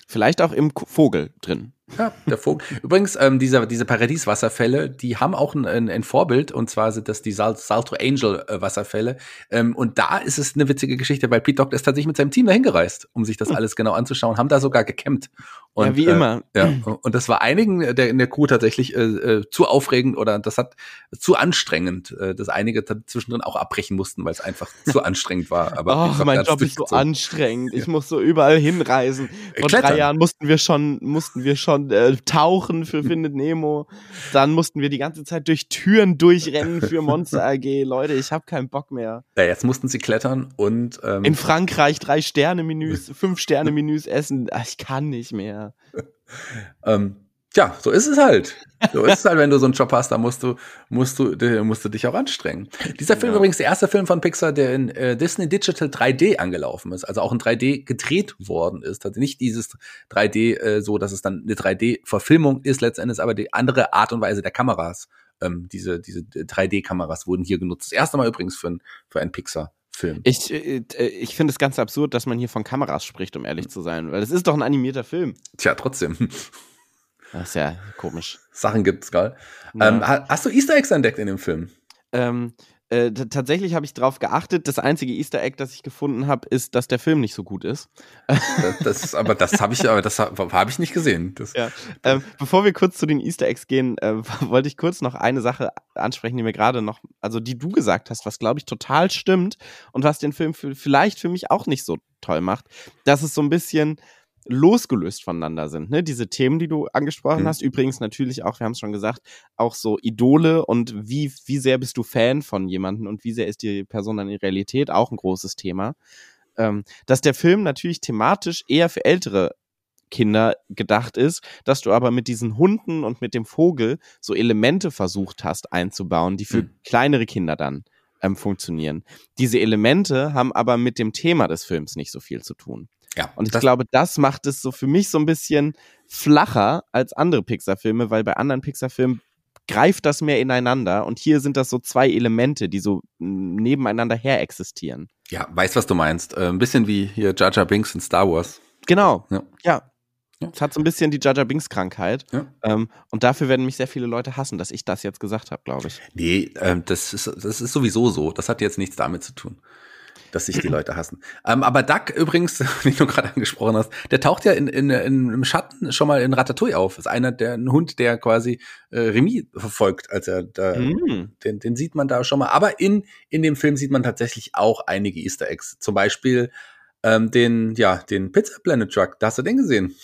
Vielleicht auch im Vogel drin. Ja, der Vogel. Übrigens, ähm, diese, diese Paradieswasserfälle, die haben auch ein, ein, ein Vorbild, und zwar sind das die Sal Salto Angel äh, Wasserfälle. Ähm, und da ist es eine witzige Geschichte, weil Pete Doctor ist tatsächlich mit seinem Team dahin gereist, um sich das alles genau anzuschauen, haben da sogar gecampt. Und, ja, wie äh, immer. Ja, und das war einigen der in der Crew tatsächlich äh, äh, zu aufregend oder das hat zu anstrengend, äh, dass einige zwischendrin auch abbrechen mussten, weil es einfach zu anstrengend war. Aber Oh, mein Job ist so anstrengend. Ich muss so überall hinreisen. Vor drei Klettern. Jahren mussten wir schon, mussten wir schon äh, tauchen für Findet Nemo. Dann mussten wir die ganze Zeit durch Türen durchrennen für Monster AG. Leute, ich habe keinen Bock mehr. Ja, jetzt mussten sie klettern und ähm, In Frankreich drei Sterne Menüs, fünf Sterne Menüs essen. Ach, ich kann nicht mehr. Ähm, tja, so ist es halt. So ist es halt, wenn du so einen Job hast, da musst du, musst du, musst du dich auch anstrengen. Dieser Film Ja. übrigens der erste Film von Pixar, der in äh, Disney Digital 3D angelaufen ist, also auch in 3D gedreht worden ist. Also nicht dieses 3D äh, so, dass es dann eine 3D-Verfilmung ist letztendlich, aber die andere Art und Weise der Kameras. Ähm, diese diese 3D-Kameras wurden hier genutzt. Das erste Mal übrigens für, ein, für einen Pixar-Film. Ich, äh, äh, ich finde es ganz absurd, dass man hier von Kameras spricht, um ehrlich zu sein. Weil es ist doch ein animierter Film. Tja, trotzdem. Das ist ja komisch. Sachen gibt's, gell? Ja. Ähm, ha- hast du Easter Eggs entdeckt in dem Film? Ähm, äh, tatsächlich habe ich drauf geachtet. Das einzige Easter Egg, das ich gefunden habe, ist, dass der Film nicht so gut ist. Das, das ist, aber das habe ich, aber das habe hab ich nicht gesehen. Das, Ja. Ähm, bevor wir kurz zu den Easter Eggs gehen, äh, wollte ich kurz noch eine Sache ansprechen, die mir gerade noch, also die du gesagt hast, was glaube ich total stimmt und was den Film für, vielleicht für mich auch nicht so toll macht, dass es so ein bisschen losgelöst voneinander sind. Ne? Diese Themen, die du angesprochen Mhm. hast, übrigens natürlich auch, wir haben es schon gesagt, auch so Idole und wie, wie sehr bist du Fan von jemandem und wie sehr ist die Person dann in Realität auch ein großes Thema. Ähm, dass der Film natürlich thematisch eher für ältere Kinder gedacht ist, dass du aber mit diesen Hunden und mit dem Vogel so Elemente versucht hast einzubauen, die für Mhm. kleinere Kinder dann ähm, funktionieren. Diese Elemente haben aber mit dem Thema des Films nicht so viel zu tun. Ja, Und ich das, glaube, das macht es so für mich so ein bisschen flacher als andere Pixar-Filme, weil bei anderen Pixar-Filmen greift das mehr ineinander und hier sind das so zwei Elemente, die so nebeneinander her existieren. ja, weiß, was du meinst. Äh, ein bisschen wie hier Jar Jar Binks in Star Wars. Genau. Ja. Ja. Ja. Es hat so ein bisschen die Jaja Binks Krankheit. Ja. Ähm, und dafür werden mich sehr viele Leute hassen, dass ich das jetzt gesagt habe, glaube ich. Nee, ähm, das, ist, das ist sowieso so. Das hat jetzt nichts damit zu tun, dass sich die Leute hassen. Ähm, aber Duck übrigens, den du gerade angesprochen hast, der taucht ja in, in, in, im Schatten schon mal in Ratatouille auf. Ist einer der ein Hund, der quasi äh, Remy verfolgt, als er da Mm. den, den sieht man da schon mal. Aber in, in dem Film sieht man tatsächlich auch einige Easter Eggs. Zum Beispiel ähm, den, ja, den Pizza Planet Truck. Da hast du den gesehen.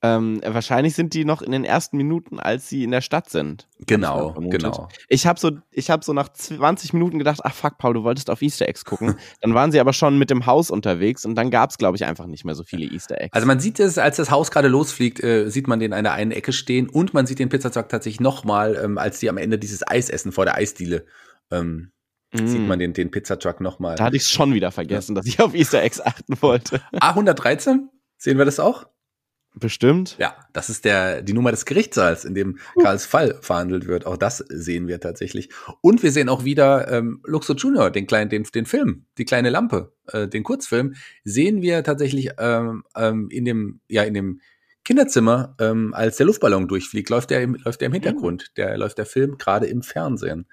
Ähm, wahrscheinlich sind die noch in den ersten Minuten, als sie in der Stadt sind. Genau, genau. Ich habe so, ich habe so nach 20 Minuten gedacht, ach fuck, Paul, du wolltest auf Easter Eggs gucken. dann waren sie aber schon mit dem Haus unterwegs und dann gab es, glaube ich, einfach nicht mehr so viele Easter Eggs. Also man sieht es, als das Haus gerade losfliegt, äh, sieht man den in einer einen Ecke stehen und man sieht den Pizzatruck tatsächlich nochmal, ähm, als die am Ende dieses Eis essen vor der Eisdiele. Ähm, Mm. Sieht man den, den Pizzatruck nochmal. Da hatte ich schon wieder vergessen, dass ich auf Easter Eggs achten wollte. A113, sehen wir das auch? Bestimmt. Ja, das ist der, die Nummer des Gerichtssaals, in dem Karls Fall verhandelt wird. Auch das sehen wir tatsächlich. Und wir sehen auch wieder ähm, Luxo Junior, den kleinen, den, den Film, die kleine Lampe, äh, den Kurzfilm, sehen wir tatsächlich ähm, ähm, in dem, ja, in dem Kinderzimmer, ähm, als der Luftballon durchfliegt, läuft der im, läuft der im Hintergrund. Der läuft der Film gerade im Fernsehen.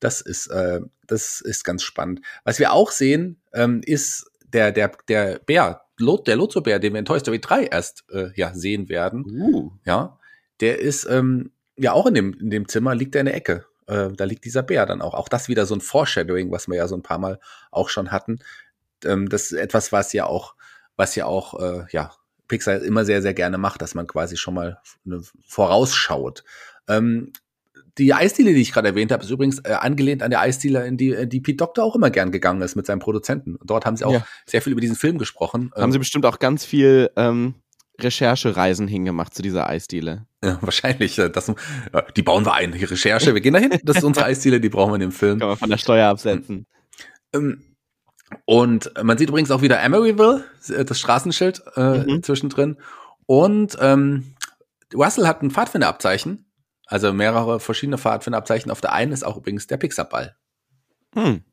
Das ist, äh, das ist ganz spannend. Was wir auch sehen, ähm, ist der, der, der Bär, Lot, der Lotso-Bär, den wir in Toy Story 3 erst äh, ja, sehen werden. Uh. Ja, der ist ähm, ja auch in dem, in dem Zimmer, liegt er in der Ecke. Äh, da liegt dieser Bär dann auch. Auch das wieder so ein Foreshadowing, was wir ja so ein paar Mal auch schon hatten. Ähm, das ist etwas, was ja auch, was ja auch, äh, ja, Pixar immer sehr, sehr gerne macht, dass man quasi schon mal ne, vorausschaut. Ähm, die Eisdiele, die ich gerade erwähnt habe, ist übrigens äh, angelehnt an der Eisdiele, in die, äh, die Pete Doctor auch immer gern gegangen ist mit seinem Produzenten. Dort haben sie auch Ja. sehr viel über diesen Film gesprochen. Haben sie bestimmt auch ganz viel ähm, Recherchereisen hingemacht zu dieser Eisdiele. Ja, wahrscheinlich. äh, Das, äh, die bauen wir ein. Die Recherche, wir gehen dahin. Das ist unsere Eisdiele, die brauchen wir in dem Film. Kann man von der Steuer absetzen. Ähm, Und man sieht übrigens auch wieder Emeryville, das Straßenschild äh, Mhm. zwischendrin. Und ähm, Russell hat ein Pfadfinderabzeichen, also mehrere verschiedene Pfadfinderabzeichen. Auf der einen ist auch übrigens der Pixar-Ball. Hm.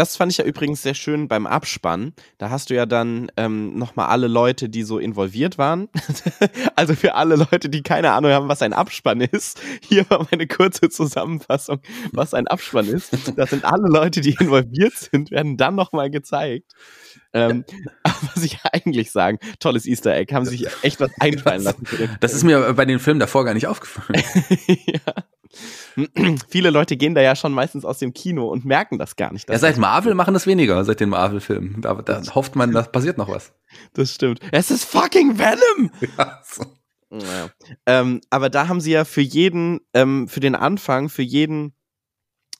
Das fand ich ja übrigens sehr schön beim Abspann. Da hast du ja dann ähm, nochmal alle Leute, die so involviert waren. also für alle Leute, die keine Ahnung haben, was ein Abspann ist. Hier war meine kurze Zusammenfassung, was ein Abspann ist. Das sind alle Leute, die involviert sind, werden dann nochmal gezeigt. Ähm, was ich eigentlich sagen, tolles Easter Egg, haben sich echt was einfallen lassen. den Das ist mir bei den Filmen davor gar nicht aufgefallen. ja. Viele Leute gehen da ja schon meistens aus dem Kino und merken das gar nicht. Ja, seit Marvel machen das weniger, seit den Marvel-Filmen. Da, da hofft man, da passiert noch was. Das stimmt. Es ist fucking Venom! Ja, so. Naja. Ähm, aber da haben sie ja für jeden, ähm, für den Anfang, für jeden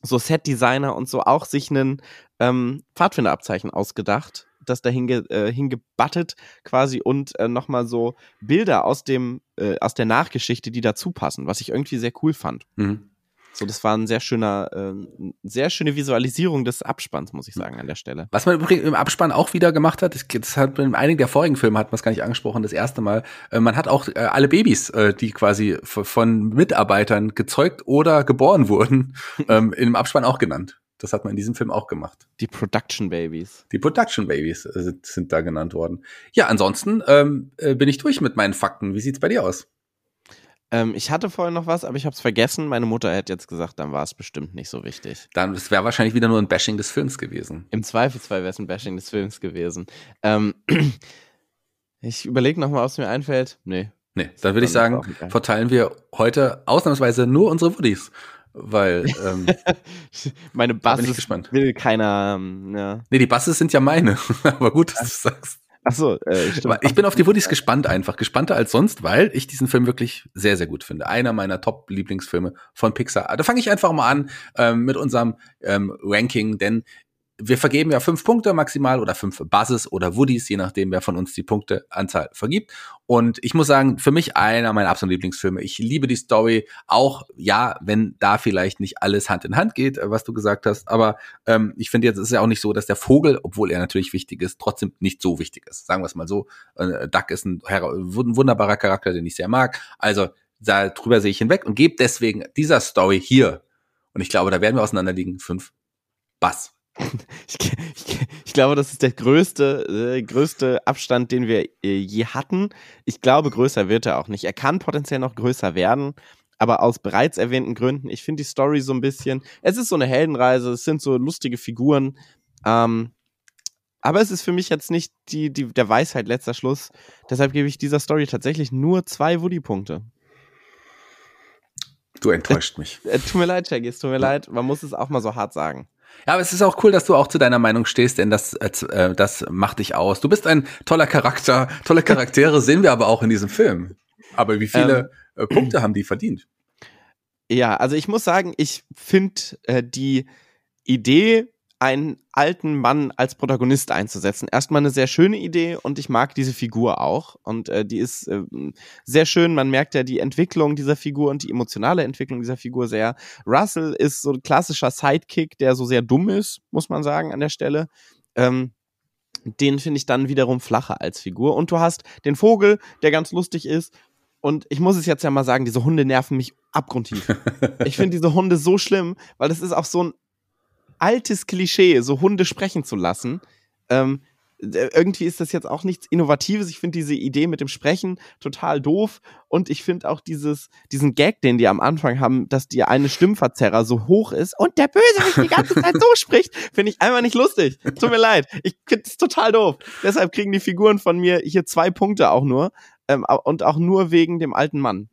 so Set-Designer und so auch sich einen ähm, Pfadfinderabzeichen ausgedacht, das da hinge, äh, hingebattet quasi und äh, nochmal so Bilder aus dem, äh, aus der Nachgeschichte, die dazu passen, was ich irgendwie sehr cool fand. Mhm. So, das war ein sehr schöner, ähm, sehr schöne Visualisierung des Abspanns, muss ich sagen, an der Stelle. Was man übrigens im Abspann auch wieder gemacht hat, das, das hat in einigen der vorigen Filme hat man es gar nicht angesprochen, das erste Mal. Äh, man hat auch äh, alle Babys, äh, die quasi von Mitarbeitern gezeugt oder geboren wurden, ähm, im Abspann auch genannt. Das hat man in diesem Film auch gemacht. Die Production Babies. Die Production Babies äh, sind, sind da genannt worden. Ja, ansonsten ähm, äh, bin ich durch mit meinen Fakten. Wie sieht's bei dir aus? Ähm, ich hatte vorhin noch was, aber ich habe es vergessen. Meine Mutter hätte jetzt gesagt, dann war es bestimmt nicht so wichtig. Dann, wäre wahrscheinlich wieder nur ein Bashing des Films gewesen. Im Zweifelsfall wäre es ein Bashing des Films gewesen. Ähm, ich überlege noch mal, ob es mir einfällt. Nee. Nee, dann würde ich sagen, verteilen wir heute ausnahmsweise nur unsere Woodies. Weil, ähm, Meine gespannt. will keiner. Ähm, ja. nee, die Basses sind ja meine. Aber gut, dass du sagst. Achso, äh, stimmt. Aber ich bin auf die Woodies gespannt einfach. Gespannter als sonst, weil ich diesen Film wirklich sehr, sehr gut finde. Einer meiner Top-Lieblingsfilme von Pixar. Da fange ich einfach mal an ähm, mit unserem ähm, Ranking, denn wir vergeben ja fünf Punkte maximal oder fünf Buzzes oder Woodies, je nachdem, wer von uns die Punkteanzahl vergibt. Und ich muss sagen, für mich einer meiner absoluten Lieblingsfilme. Ich liebe die Story, auch ja, wenn da vielleicht nicht alles Hand in Hand geht, was du gesagt hast. Aber ähm, ich finde jetzt ist ja auch nicht so, dass der Vogel, obwohl er natürlich wichtig ist, trotzdem nicht so wichtig ist. Sagen wir es mal so. Äh, Duck ist ein, ein wunderbarer Charakter, den ich sehr mag. Also darüber sehe ich hinweg und gebe deswegen dieser Story hier. Und ich glaube, da werden wir auseinanderliegen. Fünf Bass. Ich, ich, ich glaube, das ist der größte, äh, größte Abstand, den wir äh, je hatten. Ich glaube, größer wird er auch nicht. Er kann potenziell noch größer werden, aber aus bereits erwähnten Gründen. Ich finde die Story so ein bisschen. Es ist so eine Heldenreise, es sind so lustige Figuren. Ähm, aber es ist für mich jetzt nicht die, die, der Weisheit letzter Schluss. Deshalb gebe ich dieser Story tatsächlich nur zwei Woody-Punkte. Du enttäuscht mich. Äh, tut mir leid, Shaggy, es tut mir leid. Man muss es auch mal so hart sagen. Ja, aber es ist auch cool, dass du auch zu deiner Meinung stehst, denn das, äh, das macht dich aus. Du bist ein toller Charakter. Tolle Charaktere sehen wir aber auch in diesem Film. Aber wie viele ähm, äh, Punkte haben die verdient? Ja, also ich muss sagen, ich finde äh, die Idee einen alten Mann als Protagonist einzusetzen. Erstmal eine sehr schöne Idee und ich mag diese Figur auch. Und äh, die ist äh, sehr schön. Man merkt ja die Entwicklung dieser Figur und die emotionale Entwicklung dieser Figur sehr. Russell ist so ein klassischer Sidekick, der so sehr dumm ist, muss man sagen, an der Stelle. Ähm, den finde ich dann wiederum flacher als Figur. Und du hast den Vogel, der ganz lustig ist. Und ich muss es jetzt ja mal sagen, diese Hunde nerven mich abgrundtief. ich finde diese Hunde so schlimm, weil das ist auch so ein altes Klischee, so Hunde sprechen zu lassen. Ähm, irgendwie ist das jetzt auch nichts Innovatives. Ich finde diese Idee mit dem Sprechen total doof. Und ich finde auch dieses, diesen Gag, den die am Anfang haben, dass die eine Stimmverzerrer so hoch ist und der Bösewicht die ganze Zeit so spricht, finde ich einfach nicht lustig. Tut mir leid. Ich finde es total doof. Deshalb kriegen die Figuren von mir hier zwei Punkte auch nur. Ähm, und auch nur wegen dem alten Mann.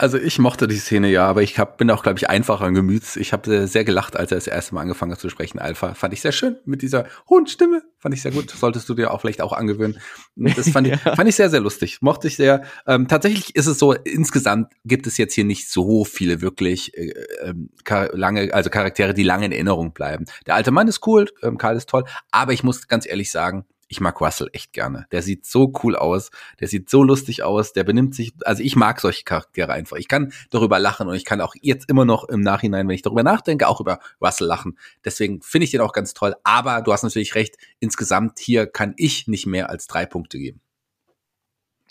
Also ich mochte die Szene ja, aber ich hab, bin auch, glaube ich, einfacher Gemüts. Ich habe sehr gelacht, als er das erste Mal angefangen hat zu sprechen. Alpha fand ich sehr schön mit dieser hohen Stimme. Fand ich sehr gut. Solltest du dir auch vielleicht auch angewöhnen. Das fand, ja. ich, fand ich sehr, sehr lustig. Mochte ich sehr. Ähm, tatsächlich ist es so, insgesamt gibt es jetzt hier nicht so viele wirklich äh, äh, lange, also Charaktere, die lange in Erinnerung bleiben. Der alte Mann ist cool, ähm, Karl ist toll, aber ich muss ganz ehrlich sagen, ich mag Russell echt gerne. Der sieht so cool aus, der sieht so lustig aus, der benimmt sich, also ich mag solche Charaktere einfach. Ich kann darüber lachen und ich kann auch jetzt immer noch im Nachhinein, wenn ich darüber nachdenke, auch über Russell lachen. Deswegen finde ich den auch ganz toll. Aber du hast natürlich recht, insgesamt hier kann ich nicht mehr als drei Punkte geben.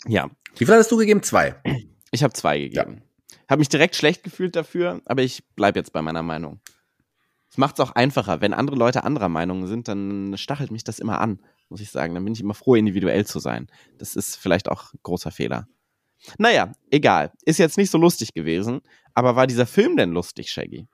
Ja. Wie viel hast du gegeben? Zwei. Ich habe zwei gegeben. Ja. Habe mich direkt schlecht gefühlt dafür, aber ich bleibe jetzt bei meiner Meinung. Es macht es auch einfacher. Wenn andere Leute anderer Meinung sind, dann stachelt mich das immer an muss ich sagen. Dann bin ich immer froh, individuell zu sein. Das ist vielleicht auch ein großer Fehler. Naja, egal. Ist jetzt nicht so lustig gewesen, aber war dieser Film denn lustig, Shaggy?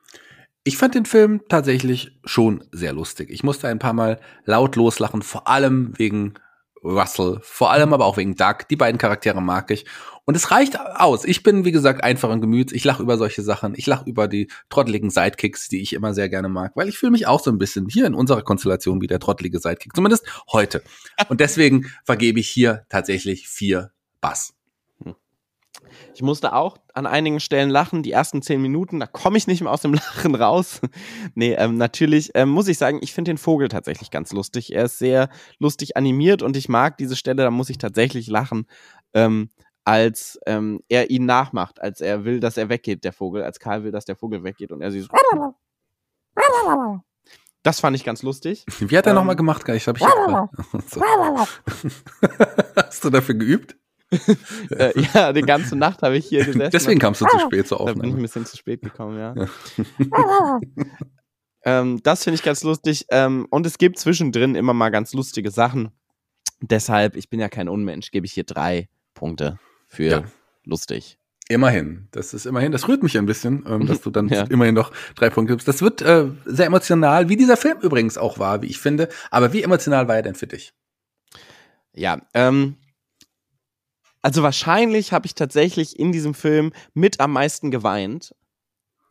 Ich fand den Film tatsächlich schon sehr lustig. Ich musste ein paar Mal laut loslachen, vor allem wegen Russell, vor allem aber auch wegen Doug. Die beiden Charaktere mag ich. Und es reicht aus. Ich bin, wie gesagt, einfachen Gemüts. Ich lache über solche Sachen. Ich lache über die trotteligen Sidekicks, die ich immer sehr gerne mag, weil ich fühle mich auch so ein bisschen hier in unserer Konstellation wie der trottelige Sidekick. Zumindest heute. Und deswegen vergebe ich hier tatsächlich vier Bass. Ich musste auch an einigen Stellen lachen, die ersten zehn Minuten, da komme ich nicht mehr aus dem Lachen raus. nee, ähm, natürlich ähm, muss ich sagen, ich finde den Vogel tatsächlich ganz lustig. Er ist sehr lustig animiert und ich mag diese Stelle, da muss ich tatsächlich lachen. Ähm, als ähm, er ihn nachmacht, als er will, dass er weggeht, der Vogel, als Karl will, dass der Vogel weggeht und er sieht Das fand ich ganz lustig. Wie hat er ähm, nochmal gemacht? Ich hab ich Hast du dafür geübt? äh, ja, die ganze Nacht habe ich hier gesessen. Deswegen kamst du zu spät zur Aufnahme. Da bin ich ein bisschen zu spät gekommen, ja. ähm, das finde ich ganz lustig. Ähm, und es gibt zwischendrin immer mal ganz lustige Sachen. Deshalb, ich bin ja kein Unmensch, gebe ich hier drei Punkte für ja. lustig. Immerhin. Das ist immerhin, das rührt mich ein bisschen, ähm, dass du dann ja. immerhin noch drei Punkte gibst. Das wird äh, sehr emotional, wie dieser Film übrigens auch war, wie ich finde. Aber wie emotional war er denn für dich? Ja, ähm, also wahrscheinlich habe ich tatsächlich in diesem Film mit am meisten geweint.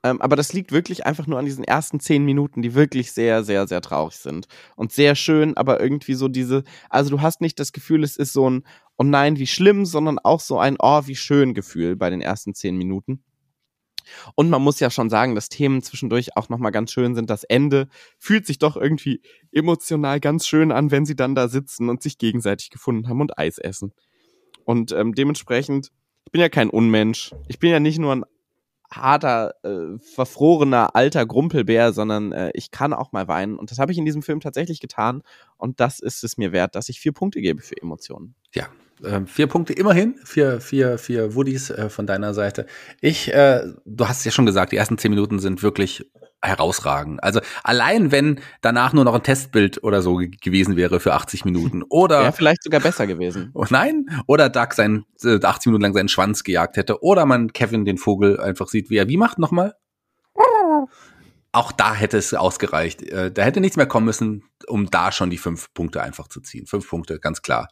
Ähm, aber das liegt wirklich einfach nur an diesen ersten zehn Minuten, die wirklich sehr, sehr, sehr traurig sind. Und sehr schön, aber irgendwie so diese, also du hast nicht das Gefühl, es ist so ein, oh nein, wie schlimm, sondern auch so ein, oh, wie schön Gefühl bei den ersten zehn Minuten. Und man muss ja schon sagen, dass Themen zwischendurch auch nochmal ganz schön sind. Das Ende fühlt sich doch irgendwie emotional ganz schön an, wenn sie dann da sitzen und sich gegenseitig gefunden haben und Eis essen. Und ähm, dementsprechend, ich bin ja kein Unmensch. Ich bin ja nicht nur ein harter, äh, verfrorener, alter Grumpelbär, sondern äh, ich kann auch mal weinen. Und das habe ich in diesem Film tatsächlich getan. Und das ist es mir wert, dass ich vier Punkte gebe für Emotionen. Ja, äh, vier Punkte immerhin, vier, vier, vier Woodies äh, von deiner Seite. Ich, äh, du hast es ja schon gesagt, die ersten zehn Minuten sind wirklich herausragend. Also allein wenn danach nur noch ein Testbild oder so gewesen wäre für 80 Minuten oder ja vielleicht sogar besser gewesen. Oh nein, oder Doug sein äh, 80 Minuten lang seinen Schwanz gejagt hätte oder man Kevin den Vogel einfach sieht, wie er wie macht nochmal. Auch da hätte es ausgereicht. Äh, da hätte nichts mehr kommen müssen, um da schon die fünf Punkte einfach zu ziehen. Fünf Punkte, ganz klar.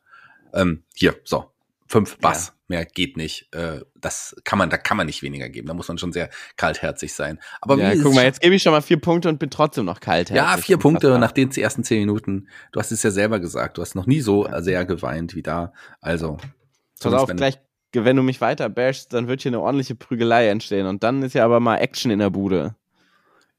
Ähm, hier, so. Fünf Bass. Ja. Mehr geht nicht. Äh, das kann man, da kann man nicht weniger geben. Da muss man schon sehr kaltherzig sein. Aber ja, guck mal, jetzt gebe ich schon mal vier Punkte und bin trotzdem noch kaltherzig. Ja, vier Punkte nach den ersten zehn Minuten. Du hast es ja selber gesagt. Du hast noch nie so sehr geweint wie da. Also. Pass auf, gleich, wenn du mich weiter bashst, dann wird hier eine ordentliche Prügelei entstehen. Und dann ist ja aber mal Action in der Bude.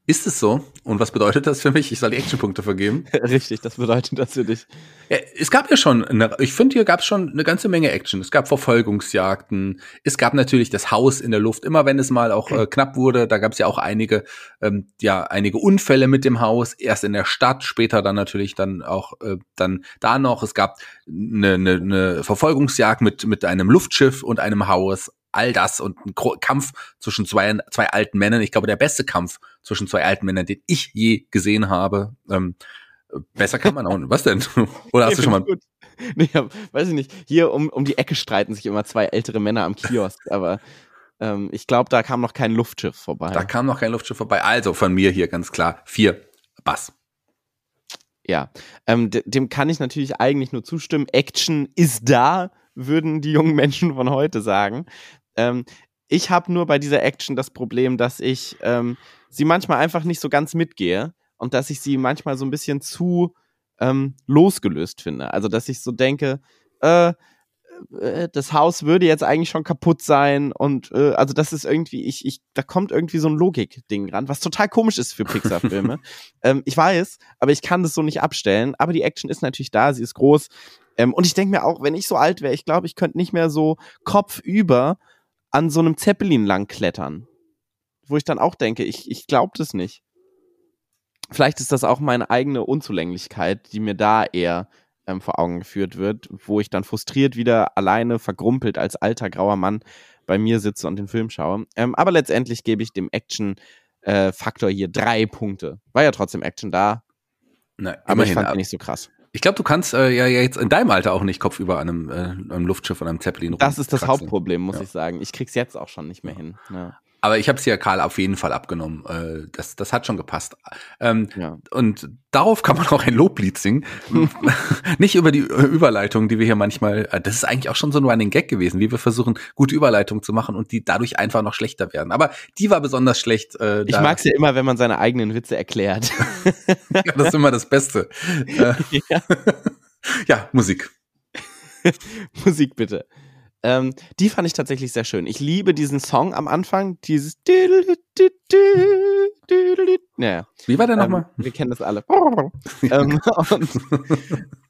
Ist es so? Und was bedeutet das für mich? Ich soll die Actionpunkte vergeben? Richtig, das bedeutet das für dich. Ja, es gab ja schon, eine, ich finde, hier gab es schon eine ganze Menge Action. Es gab Verfolgungsjagden, es gab natürlich das Haus in der Luft. Immer wenn es mal auch äh, knapp wurde, da gab es ja auch einige, ähm, ja, einige Unfälle mit dem Haus. Erst in der Stadt, später dann natürlich dann auch äh, dann da noch. Es gab eine, eine, eine Verfolgungsjagd mit mit einem Luftschiff und einem Haus all das und ein Kampf zwischen zwei, zwei alten Männern. Ich glaube, der beste Kampf zwischen zwei alten Männern, den ich je gesehen habe. Ähm, besser kann man auch nicht. Was denn? Oder hast du schon mal. Gut. Nee, weiß ich nicht. Hier um, um die Ecke streiten sich immer zwei ältere Männer am Kiosk, aber ähm, ich glaube, da kam noch kein Luftschiff vorbei. Da kam noch kein Luftschiff vorbei. Also von mir hier ganz klar vier Bass. Ja, ähm, dem kann ich natürlich eigentlich nur zustimmen. Action ist da, würden die jungen Menschen von heute sagen. Ähm, ich habe nur bei dieser Action das Problem, dass ich ähm, sie manchmal einfach nicht so ganz mitgehe und dass ich sie manchmal so ein bisschen zu ähm, losgelöst finde. Also, dass ich so denke, äh, äh, das Haus würde jetzt eigentlich schon kaputt sein und äh, also das ist irgendwie, ich, ich, da kommt irgendwie so ein Logik-Ding ran, was total komisch ist für Pixar-Filme. ähm, ich weiß, aber ich kann das so nicht abstellen. Aber die Action ist natürlich da, sie ist groß. Ähm, und ich denke mir auch, wenn ich so alt wäre, ich glaube, ich könnte nicht mehr so kopfüber an so einem Zeppelin lang klettern. Wo ich dann auch denke, ich, ich glaube das nicht. Vielleicht ist das auch meine eigene Unzulänglichkeit, die mir da eher ähm, vor Augen geführt wird, wo ich dann frustriert wieder alleine vergrumpelt als alter grauer Mann bei mir sitze und den Film schaue. Ähm, aber letztendlich gebe ich dem Action-Faktor äh, hier drei Punkte. War ja trotzdem Action da. Na, aber ich fand ihn nicht so krass. Ich glaube, du kannst äh, ja jetzt in deinem Alter auch nicht kopfüber an einem, äh, einem Luftschiff und einem Zeppelin Das ist das Hauptproblem, muss ja. ich sagen. Ich krieg's jetzt auch schon nicht mehr hin. Ja. Aber ich habe es ja Karl auf jeden Fall abgenommen. Äh, das, das hat schon gepasst. Ähm, ja. Und darauf kann man auch ein Loblied singen. Nicht über die Überleitung, die wir hier manchmal. Äh, das ist eigentlich auch schon so ein Running Gag gewesen, wie wir versuchen, gute Überleitungen zu machen und die dadurch einfach noch schlechter werden. Aber die war besonders schlecht. Äh, ich mag's ja immer, wenn man seine eigenen Witze erklärt. ja, das ist immer das Beste. Äh, ja. ja, Musik. Musik bitte. Ähm, die fand ich tatsächlich sehr schön. Ich liebe diesen Song am Anfang, dieses. Naja. Wie war der nochmal? Ähm, wir kennen das alle. ähm, und,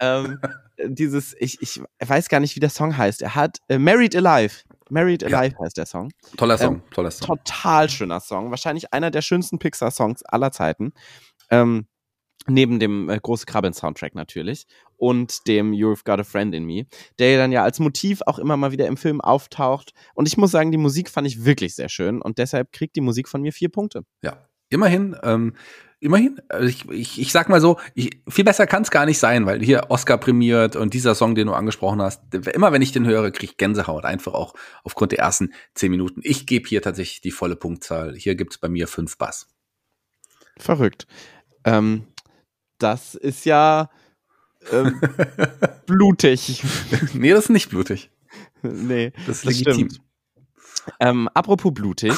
ähm, dieses, ich, ich weiß gar nicht, wie der Song heißt. Er hat äh, Married Alive. Married Alive ja. heißt der Song. Toller Song, ähm, toller Song. Total schöner Song. Wahrscheinlich einer der schönsten Pixar-Songs aller Zeiten. Ähm, neben dem äh, große Krabbeln Soundtrack natürlich und dem You've Got a Friend in Me, der dann ja als Motiv auch immer mal wieder im Film auftaucht. Und ich muss sagen, die Musik fand ich wirklich sehr schön und deshalb kriegt die Musik von mir vier Punkte. Ja, immerhin. Ähm, immerhin. Also ich, ich, ich sag mal so, ich, viel besser kann es gar nicht sein, weil hier Oscar prämiert und dieser Song, den du angesprochen hast, immer wenn ich den höre, kriege ich Gänsehaut, einfach auch aufgrund der ersten zehn Minuten. Ich gebe hier tatsächlich die volle Punktzahl. Hier gibt's bei mir fünf Bass. Verrückt. Ähm, das ist ja ähm, blutig. nee, das ist nicht blutig. Nee, das ist das legitim. Ähm, apropos blutig.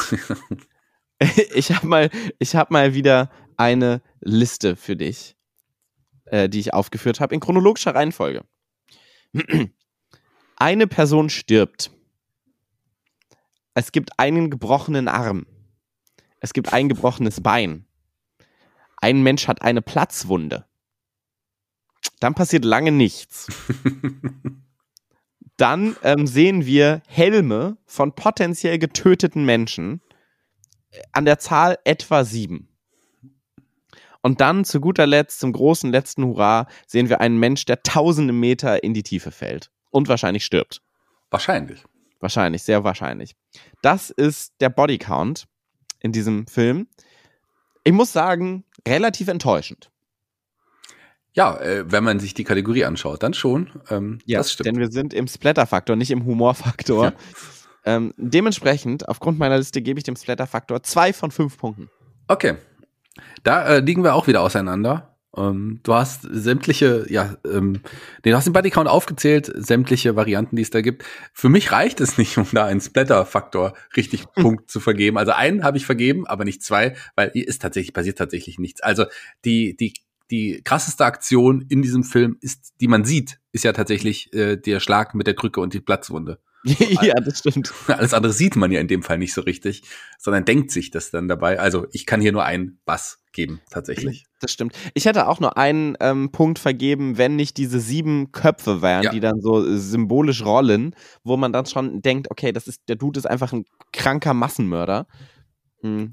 ich habe mal, hab mal wieder eine Liste für dich, äh, die ich aufgeführt habe, in chronologischer Reihenfolge. Eine Person stirbt. Es gibt einen gebrochenen Arm. Es gibt ein gebrochenes Bein ein Mensch hat eine Platzwunde. Dann passiert lange nichts. Dann ähm, sehen wir Helme von potenziell getöteten Menschen äh, an der Zahl etwa sieben. Und dann zu guter Letzt, zum großen letzten Hurra, sehen wir einen Mensch, der tausende Meter in die Tiefe fällt und wahrscheinlich stirbt. Wahrscheinlich. Wahrscheinlich, sehr wahrscheinlich. Das ist der Bodycount in diesem Film. Ich muss sagen, relativ enttäuschend. Ja, äh, wenn man sich die Kategorie anschaut, dann schon. Ähm, ja, das stimmt. denn wir sind im Splatter-Faktor, nicht im Humorfaktor. Ja. Ähm, dementsprechend, aufgrund meiner Liste, gebe ich dem Splatter-Faktor zwei von fünf Punkten. Okay. Da äh, liegen wir auch wieder auseinander. Ähm, du hast sämtliche, ja, ähm, nee, du hast den Bodycount aufgezählt, sämtliche Varianten, die es da gibt. Für mich reicht es nicht, um da einen Splatter-Faktor richtig. Punkt zu vergeben. Also einen habe ich vergeben, aber nicht zwei, weil ist tatsächlich, passiert tatsächlich nichts. Also die, die, die krasseste Aktion in diesem Film ist, die man sieht, ist ja tatsächlich äh, der Schlag mit der Krücke und die Platzwunde. Ja, das stimmt. Alles andere sieht man ja in dem Fall nicht so richtig, sondern denkt sich das dann dabei. Also ich kann hier nur einen Bass geben, tatsächlich. Das stimmt. Ich hätte auch nur einen ähm, Punkt vergeben, wenn nicht diese sieben Köpfe wären, Ja. die dann so äh, symbolisch rollen, wo man dann schon denkt, okay, das ist, der Dude ist einfach ein kranker Massenmörder. Hm.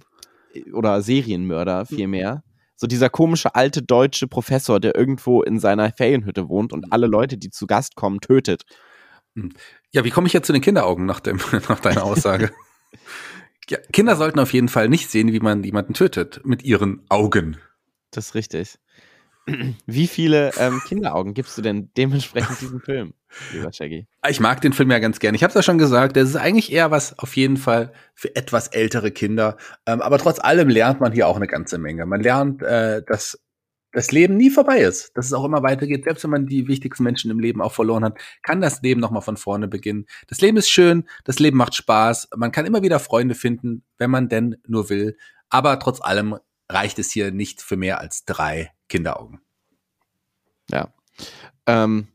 Oder Serienmörder vielmehr. So dieser komische alte deutsche Professor, der irgendwo in seiner Ferienhütte wohnt und alle Leute, die zu Gast kommen, tötet. Ja, wie komme ich jetzt zu den Kinderaugen nach, dem, nach deiner Aussage? ja, Kinder sollten auf jeden Fall nicht sehen, wie man jemanden tötet mit ihren Augen. Das ist richtig. Wie viele ähm, Kinderaugen gibst du denn dementsprechend diesem Film, lieber Shaggy? Ich mag den Film ja ganz gern. Ich habe es ja schon gesagt, das ist eigentlich eher was auf jeden Fall für etwas ältere Kinder. Ähm, aber trotz allem lernt man hier auch eine ganze Menge. Man lernt, äh, dass das Leben nie vorbei ist, dass es auch immer weitergeht. Selbst wenn man die wichtigsten Menschen im Leben auch verloren hat, kann das Leben nochmal von vorne beginnen. Das Leben ist schön, das Leben macht Spaß. Man kann immer wieder Freunde finden, wenn man denn nur will. Aber trotz allem reicht es hier nicht für mehr als drei Kinderaugen. Ja. Ähm,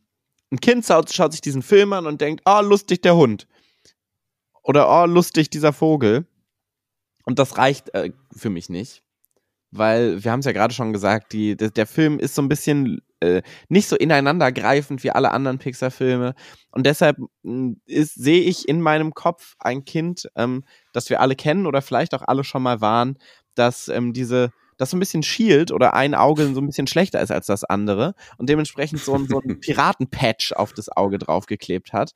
ein Kind schaut, schaut sich diesen Film an und denkt, oh, lustig der Hund. Oder oh, lustig dieser Vogel. Und das reicht äh, für mich nicht. Weil, wir haben es ja gerade schon gesagt, die, der, der Film ist so ein bisschen äh, nicht so ineinandergreifend wie alle anderen Pixar-Filme. Und deshalb ist- sehe ich in meinem Kopf ein Kind, ähm, das wir alle kennen oder vielleicht auch alle schon mal waren, dass ähm, diese das so ein bisschen schielt oder ein Auge so ein bisschen schlechter ist als das andere und dementsprechend so, ein- so ein Piratenpatch auf das Auge draufgeklebt hat.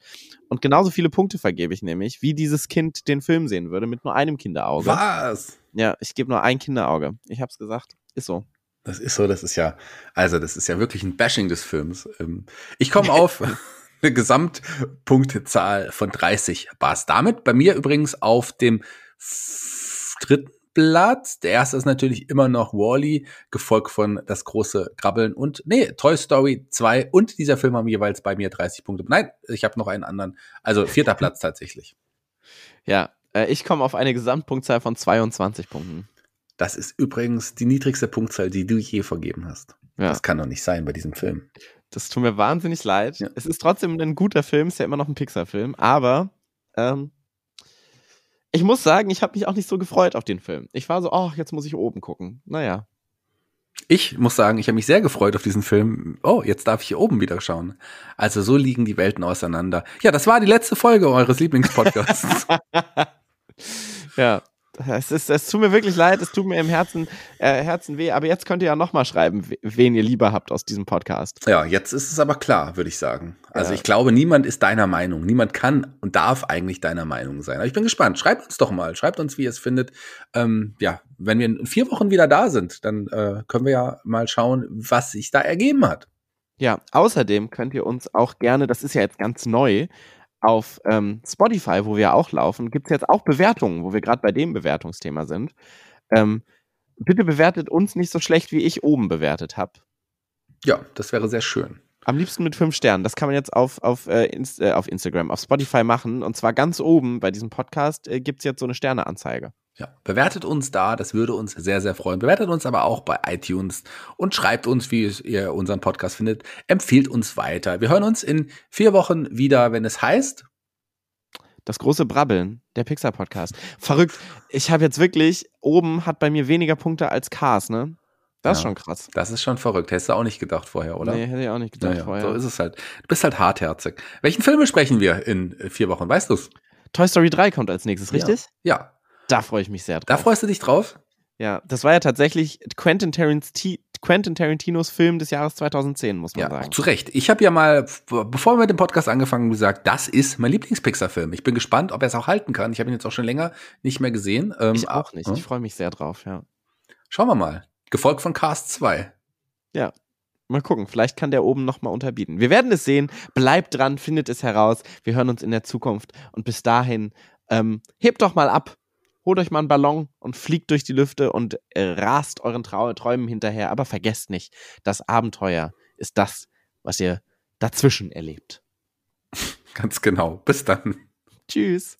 Und genauso viele Punkte vergebe ich nämlich, wie dieses Kind den Film sehen würde, mit nur einem Kinderauge. Was? Ja, ich gebe nur ein Kinderauge. Ich hab's gesagt. Ist so. Das ist so, das ist ja, also das ist ja wirklich ein Bashing des Films. Ähm, Ich komme auf eine Gesamtpunktezahl von 30 Bars. Damit bei mir übrigens auf dem dritten Platz. Der erste ist natürlich immer noch Wally, gefolgt von Das große Krabbeln und, nee, Toy Story 2 und dieser Film haben jeweils bei mir 30 Punkte. Nein, ich habe noch einen anderen. Also vierter Platz tatsächlich. Ja, äh, ich komme auf eine Gesamtpunktzahl von 22 Punkten. Das ist übrigens die niedrigste Punktzahl, die du je vergeben hast. Ja. Das kann doch nicht sein bei diesem Film. Das tut mir wahnsinnig leid. Ja. Es ist trotzdem ein guter Film, ist ja immer noch ein Pixar-Film, aber ähm, ich muss sagen, ich habe mich auch nicht so gefreut auf den Film. Ich war so, oh, jetzt muss ich oben gucken. Naja. Ich muss sagen, ich habe mich sehr gefreut auf diesen Film. Oh, jetzt darf ich hier oben wieder schauen. Also so liegen die Welten auseinander. Ja, das war die letzte Folge eures Lieblingspodcasts. Ja. Es, ist, es tut mir wirklich leid, es tut mir im Herzen, äh, Herzen weh, aber jetzt könnt ihr ja nochmal schreiben, we- wen ihr lieber habt aus diesem Podcast. ja, jetzt ist es aber klar, würde ich sagen. Also Ja. ich glaube, niemand ist deiner Meinung. Niemand kann und darf eigentlich deiner Meinung sein. Aber ich bin gespannt. Schreibt uns doch mal. Schreibt uns, wie ihr es findet. Ähm, ja, wenn wir in vier Wochen wieder da sind, dann äh, können wir ja mal schauen, was sich da ergeben hat. Ja, außerdem könnt ihr uns auch gerne, das ist ja jetzt ganz neu, auf ähm, Spotify, wo wir auch laufen, gibt es jetzt auch Bewertungen, wo wir gerade bei dem Bewertungsthema sind. Ähm, bitte bewertet uns nicht so schlecht, wie ich oben bewertet habe. Ja, das wäre sehr schön. Am liebsten mit fünf Sternen. Das kann man jetzt auf, auf, äh, Inst äh, auf Instagram, auf Spotify machen. Und zwar ganz oben bei diesem Podcast äh, gibt es jetzt so eine Sterneanzeige. Ja, bewertet uns da, das würde uns sehr, sehr freuen. Bewertet uns aber auch bei iTunes und schreibt uns, wie es- ihr unseren Podcast findet. Empfiehlt uns weiter. Wir hören uns in vier Wochen wieder, wenn es heißt. Das große Brabbeln, der Pixar-Podcast. Verrückt. Ich habe jetzt wirklich, oben hat bei mir weniger Punkte als Cars, ne? Das ist Ja. schon krass. Das ist schon verrückt. Hättest du auch nicht gedacht vorher, oder? Nee, hätte ich auch nicht gedacht Naja, vorher. so ist es halt. Du bist halt hartherzig. Welchen Film besprechen wir in vier Wochen? Weißt du's? Toy Story 3 kommt als nächstes, richtig? Ja. Da freue ich mich sehr drauf. Da freust du dich drauf? ja, das war ja tatsächlich Quentin, Quentin Tarantinos Film des Jahres 2010, muss man Ja, sagen. zu Recht. Ich habe ja mal, bevor wir mit dem Podcast angefangen haben, gesagt, das ist mein Lieblings-Pixar-Film. Ich bin gespannt, ob er es auch halten kann. Ich habe ihn jetzt auch schon länger nicht mehr gesehen. Ähm, Ich auch nicht. äh, Ich freue mich sehr drauf, ja. Schauen wir mal. Gefolgt von Cast 2. Mal gucken, vielleicht kann der oben nochmal unterbieten. Wir werden es sehen. Bleibt dran, findet es heraus. Wir hören uns in der Zukunft. Und bis dahin, ähm, hebt doch mal ab. Holt euch mal einen Ballon und fliegt durch die Lüfte und äh, rast euren Trau Träumen hinterher. Aber vergesst nicht, das Abenteuer ist das, was ihr dazwischen erlebt. Ganz genau. Bis dann. Tschüss.